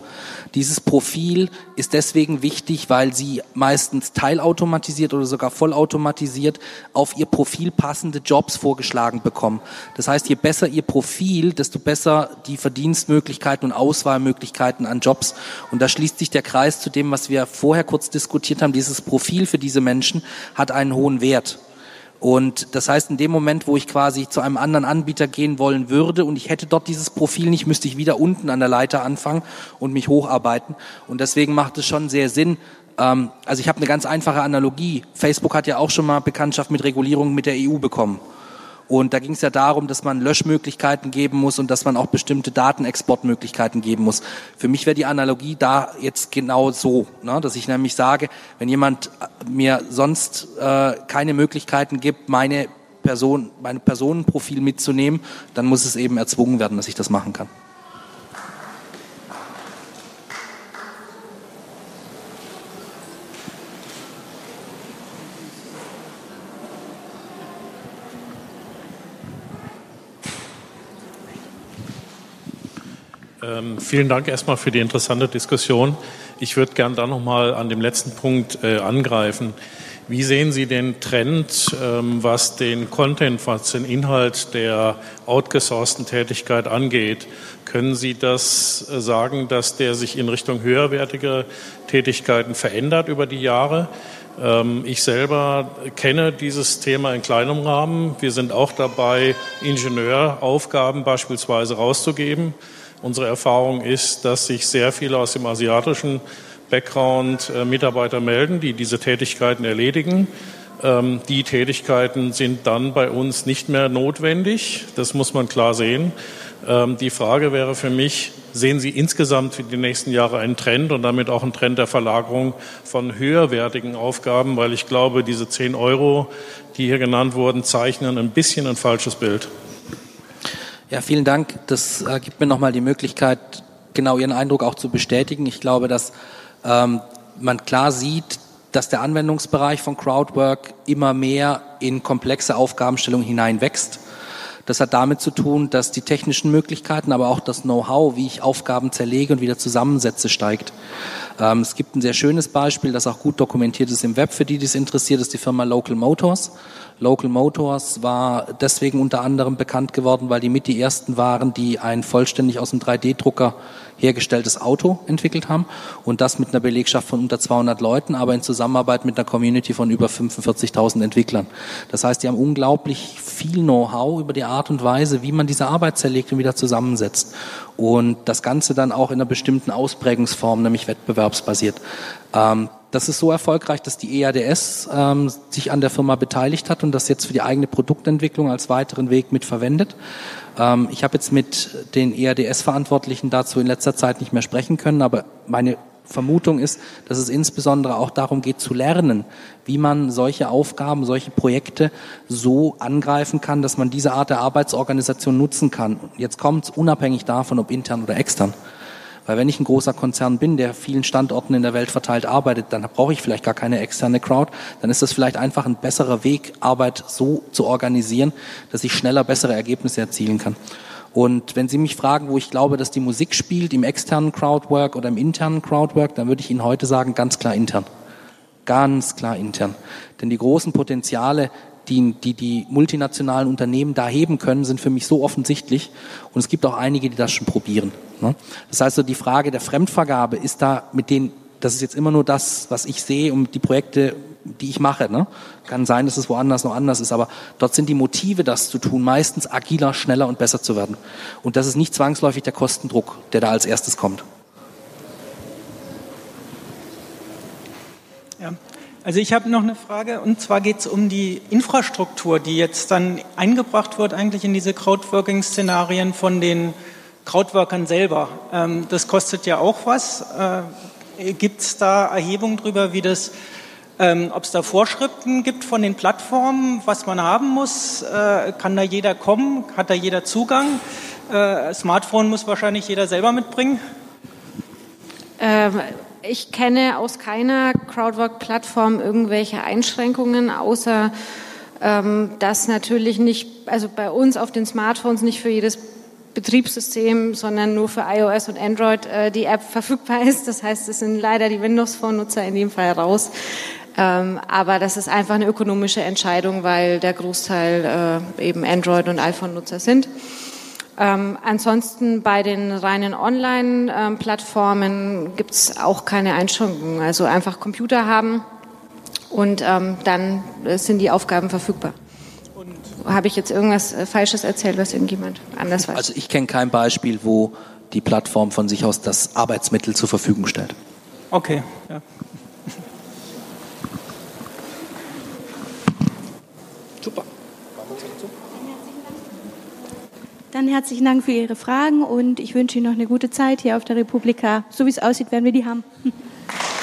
Dieses Profil ist deswegen wichtig, weil sie meistens teilautomatisiert oder sogar vollautomatisiert auf ihr Profil passende Jobs vorgeschlagen bekommen. Das heißt, je besser ihr Profil, desto besser die Verdienstmöglichkeiten und Auswahlmöglichkeiten an Jobs. Und da schließt sich der Kreis zu dem, was wir vorher kurz diskutiert haben. Dieses Profil für diese Menschen hat einen hohen Wert. Und das heißt, in dem Moment, wo ich quasi zu einem anderen Anbieter gehen wollen würde und ich hätte dort dieses Profil nicht, müsste ich wieder unten an der Leiter anfangen und mich hocharbeiten. Und deswegen macht es schon sehr Sinn. Ähm, also ich habe eine ganz einfache Analogie. Facebook hat ja auch schon mal Bekanntschaft mit Regulierung mit der EU bekommen. Und da ging es ja darum, dass man Löschmöglichkeiten geben muss und dass man auch bestimmte Datenexportmöglichkeiten geben muss. Für mich wäre die Analogie da jetzt genau so, ne? dass ich nämlich sage, wenn jemand mir sonst äh, keine Möglichkeiten gibt, meine Person, mein Personenprofil mitzunehmen, dann muss es eben erzwungen werden, dass ich das machen kann. Ähm, vielen Dank erstmal für die interessante Diskussion. Ich würde gern da nochmal an dem letzten Punkt äh, angreifen. Wie sehen Sie den Trend, ähm, was den Content, was den Inhalt der outgesourcten Tätigkeit angeht? Können Sie das äh, sagen, dass der sich in Richtung höherwertiger Tätigkeiten verändert über die Jahre? Ähm, ich selber kenne dieses Thema in kleinem Rahmen. Wir sind auch dabei, Ingenieuraufgaben beispielsweise rauszugeben. Unsere Erfahrung ist, dass sich sehr viele aus dem asiatischen Background äh, Mitarbeiter melden, die diese Tätigkeiten erledigen. Ähm, die Tätigkeiten sind dann bei uns nicht mehr notwendig. Das muss man klar sehen. Ähm, die Frage wäre für mich, sehen Sie insgesamt für die nächsten Jahre einen Trend und damit auch einen Trend der Verlagerung von höherwertigen Aufgaben? Weil ich glaube, diese 10 Euro, die hier genannt wurden, zeichnen ein bisschen ein falsches Bild. Ja, vielen Dank. Das äh, gibt mir nochmal die Möglichkeit, genau Ihren Eindruck auch zu bestätigen. Ich glaube, dass ähm, man klar sieht, dass der Anwendungsbereich von Crowdwork immer mehr in komplexe Aufgabenstellungen hineinwächst. Das hat damit zu tun, dass die technischen Möglichkeiten, aber auch das Know-how, wie ich Aufgaben zerlege und wieder zusammensetze, steigt. Ähm, es gibt ein sehr schönes Beispiel, das auch gut dokumentiert ist im Web, für die, die es interessiert, ist die Firma Local Motors. Local Motors war deswegen unter anderem bekannt geworden, weil die mit die ersten waren, die ein vollständig aus dem 3D-Drucker hergestelltes Auto entwickelt haben und das mit einer Belegschaft von unter 200 Leuten, aber in Zusammenarbeit mit einer Community von über 45.000 Entwicklern. Das heißt, die haben unglaublich viel Know-how über die Art und Weise, wie man diese Arbeit zerlegt und wieder zusammensetzt. Und das Ganze dann auch in einer bestimmten Ausprägungsform, nämlich wettbewerbsbasiert. Ähm, das ist so erfolgreich, dass die EADS ähm, sich an der Firma beteiligt hat und das jetzt für die eigene Produktentwicklung als weiteren Weg mit verwendet. Ähm, ich habe jetzt mit den EADS-Verantwortlichen dazu in letzter Zeit nicht mehr sprechen können, aber meine Vermutung ist, dass es insbesondere auch darum geht zu lernen, wie man solche Aufgaben, solche Projekte so angreifen kann, dass man diese Art der Arbeitsorganisation nutzen kann. Jetzt kommt es unabhängig davon, ob intern oder extern. Weil wenn ich ein großer Konzern bin, der vielen Standorten in der Welt verteilt arbeitet, dann brauche ich vielleicht gar keine externe Crowd. Dann ist das vielleicht einfach ein besserer Weg, Arbeit so zu organisieren, dass ich schneller bessere Ergebnisse erzielen kann. Und wenn Sie mich fragen, wo ich glaube, dass die Musik spielt, im externen Crowdwork oder im internen Crowdwork, dann würde ich Ihnen heute sagen, ganz klar intern. Ganz klar intern. Denn die großen Potenziale, die, die die multinationalen Unternehmen da heben können, sind für mich so offensichtlich. Und es gibt auch einige, die das schon probieren. Ne? Das heißt, so die Frage der Fremdvergabe ist da mit den, das ist jetzt immer nur das, was ich sehe und die Projekte, die ich mache. Ne? Kann sein, dass es woanders noch anders ist, aber dort sind die Motive, das zu tun, meistens agiler, schneller und besser zu werden. Und das ist nicht zwangsläufig der Kostendruck, der da als erstes kommt. Ja. Also ich habe noch eine Frage und zwar geht es um die Infrastruktur, die jetzt dann eingebracht wird eigentlich in diese Crowdworking-Szenarien von den Crowdworkern selber. Ähm, das kostet ja auch was. Äh, gibt es da Erhebungen darüber, wie das, ähm, ob es da Vorschriften gibt von den Plattformen, was man haben muss? Äh, kann da jeder kommen? Hat da jeder Zugang? Äh, Smartphone muss wahrscheinlich jeder selber mitbringen. Ähm, ich kenne aus keiner Crowdwork-Plattform irgendwelche Einschränkungen, außer ähm, dass natürlich nicht, also bei uns auf den Smartphones nicht für jedes Betriebssystem, sondern nur für iOS und Android äh, die App verfügbar ist. Das heißt, es sind leider die Windows Phone-Nutzer in dem Fall raus. Ähm, aber das ist einfach eine ökonomische Entscheidung, weil der Großteil äh, eben Android- und iPhone-Nutzer sind. Ähm, ansonsten bei den reinen Online-Plattformen gibt es auch keine Einschränkungen. Also einfach Computer haben und ähm, dann sind die Aufgaben verfügbar habe ich jetzt irgendwas äh, Falsches erzählt, was irgendjemand anders weiß? Also ich kenne kein Beispiel, wo die Plattform von sich aus das Arbeitsmittel zur Verfügung stellt. Okay. Ja. Dann herzlichen Dank für Ihre Fragen und ich wünsche Ihnen noch eine gute Zeit hier auf der Republika. So wie es aussieht, werden wir die haben.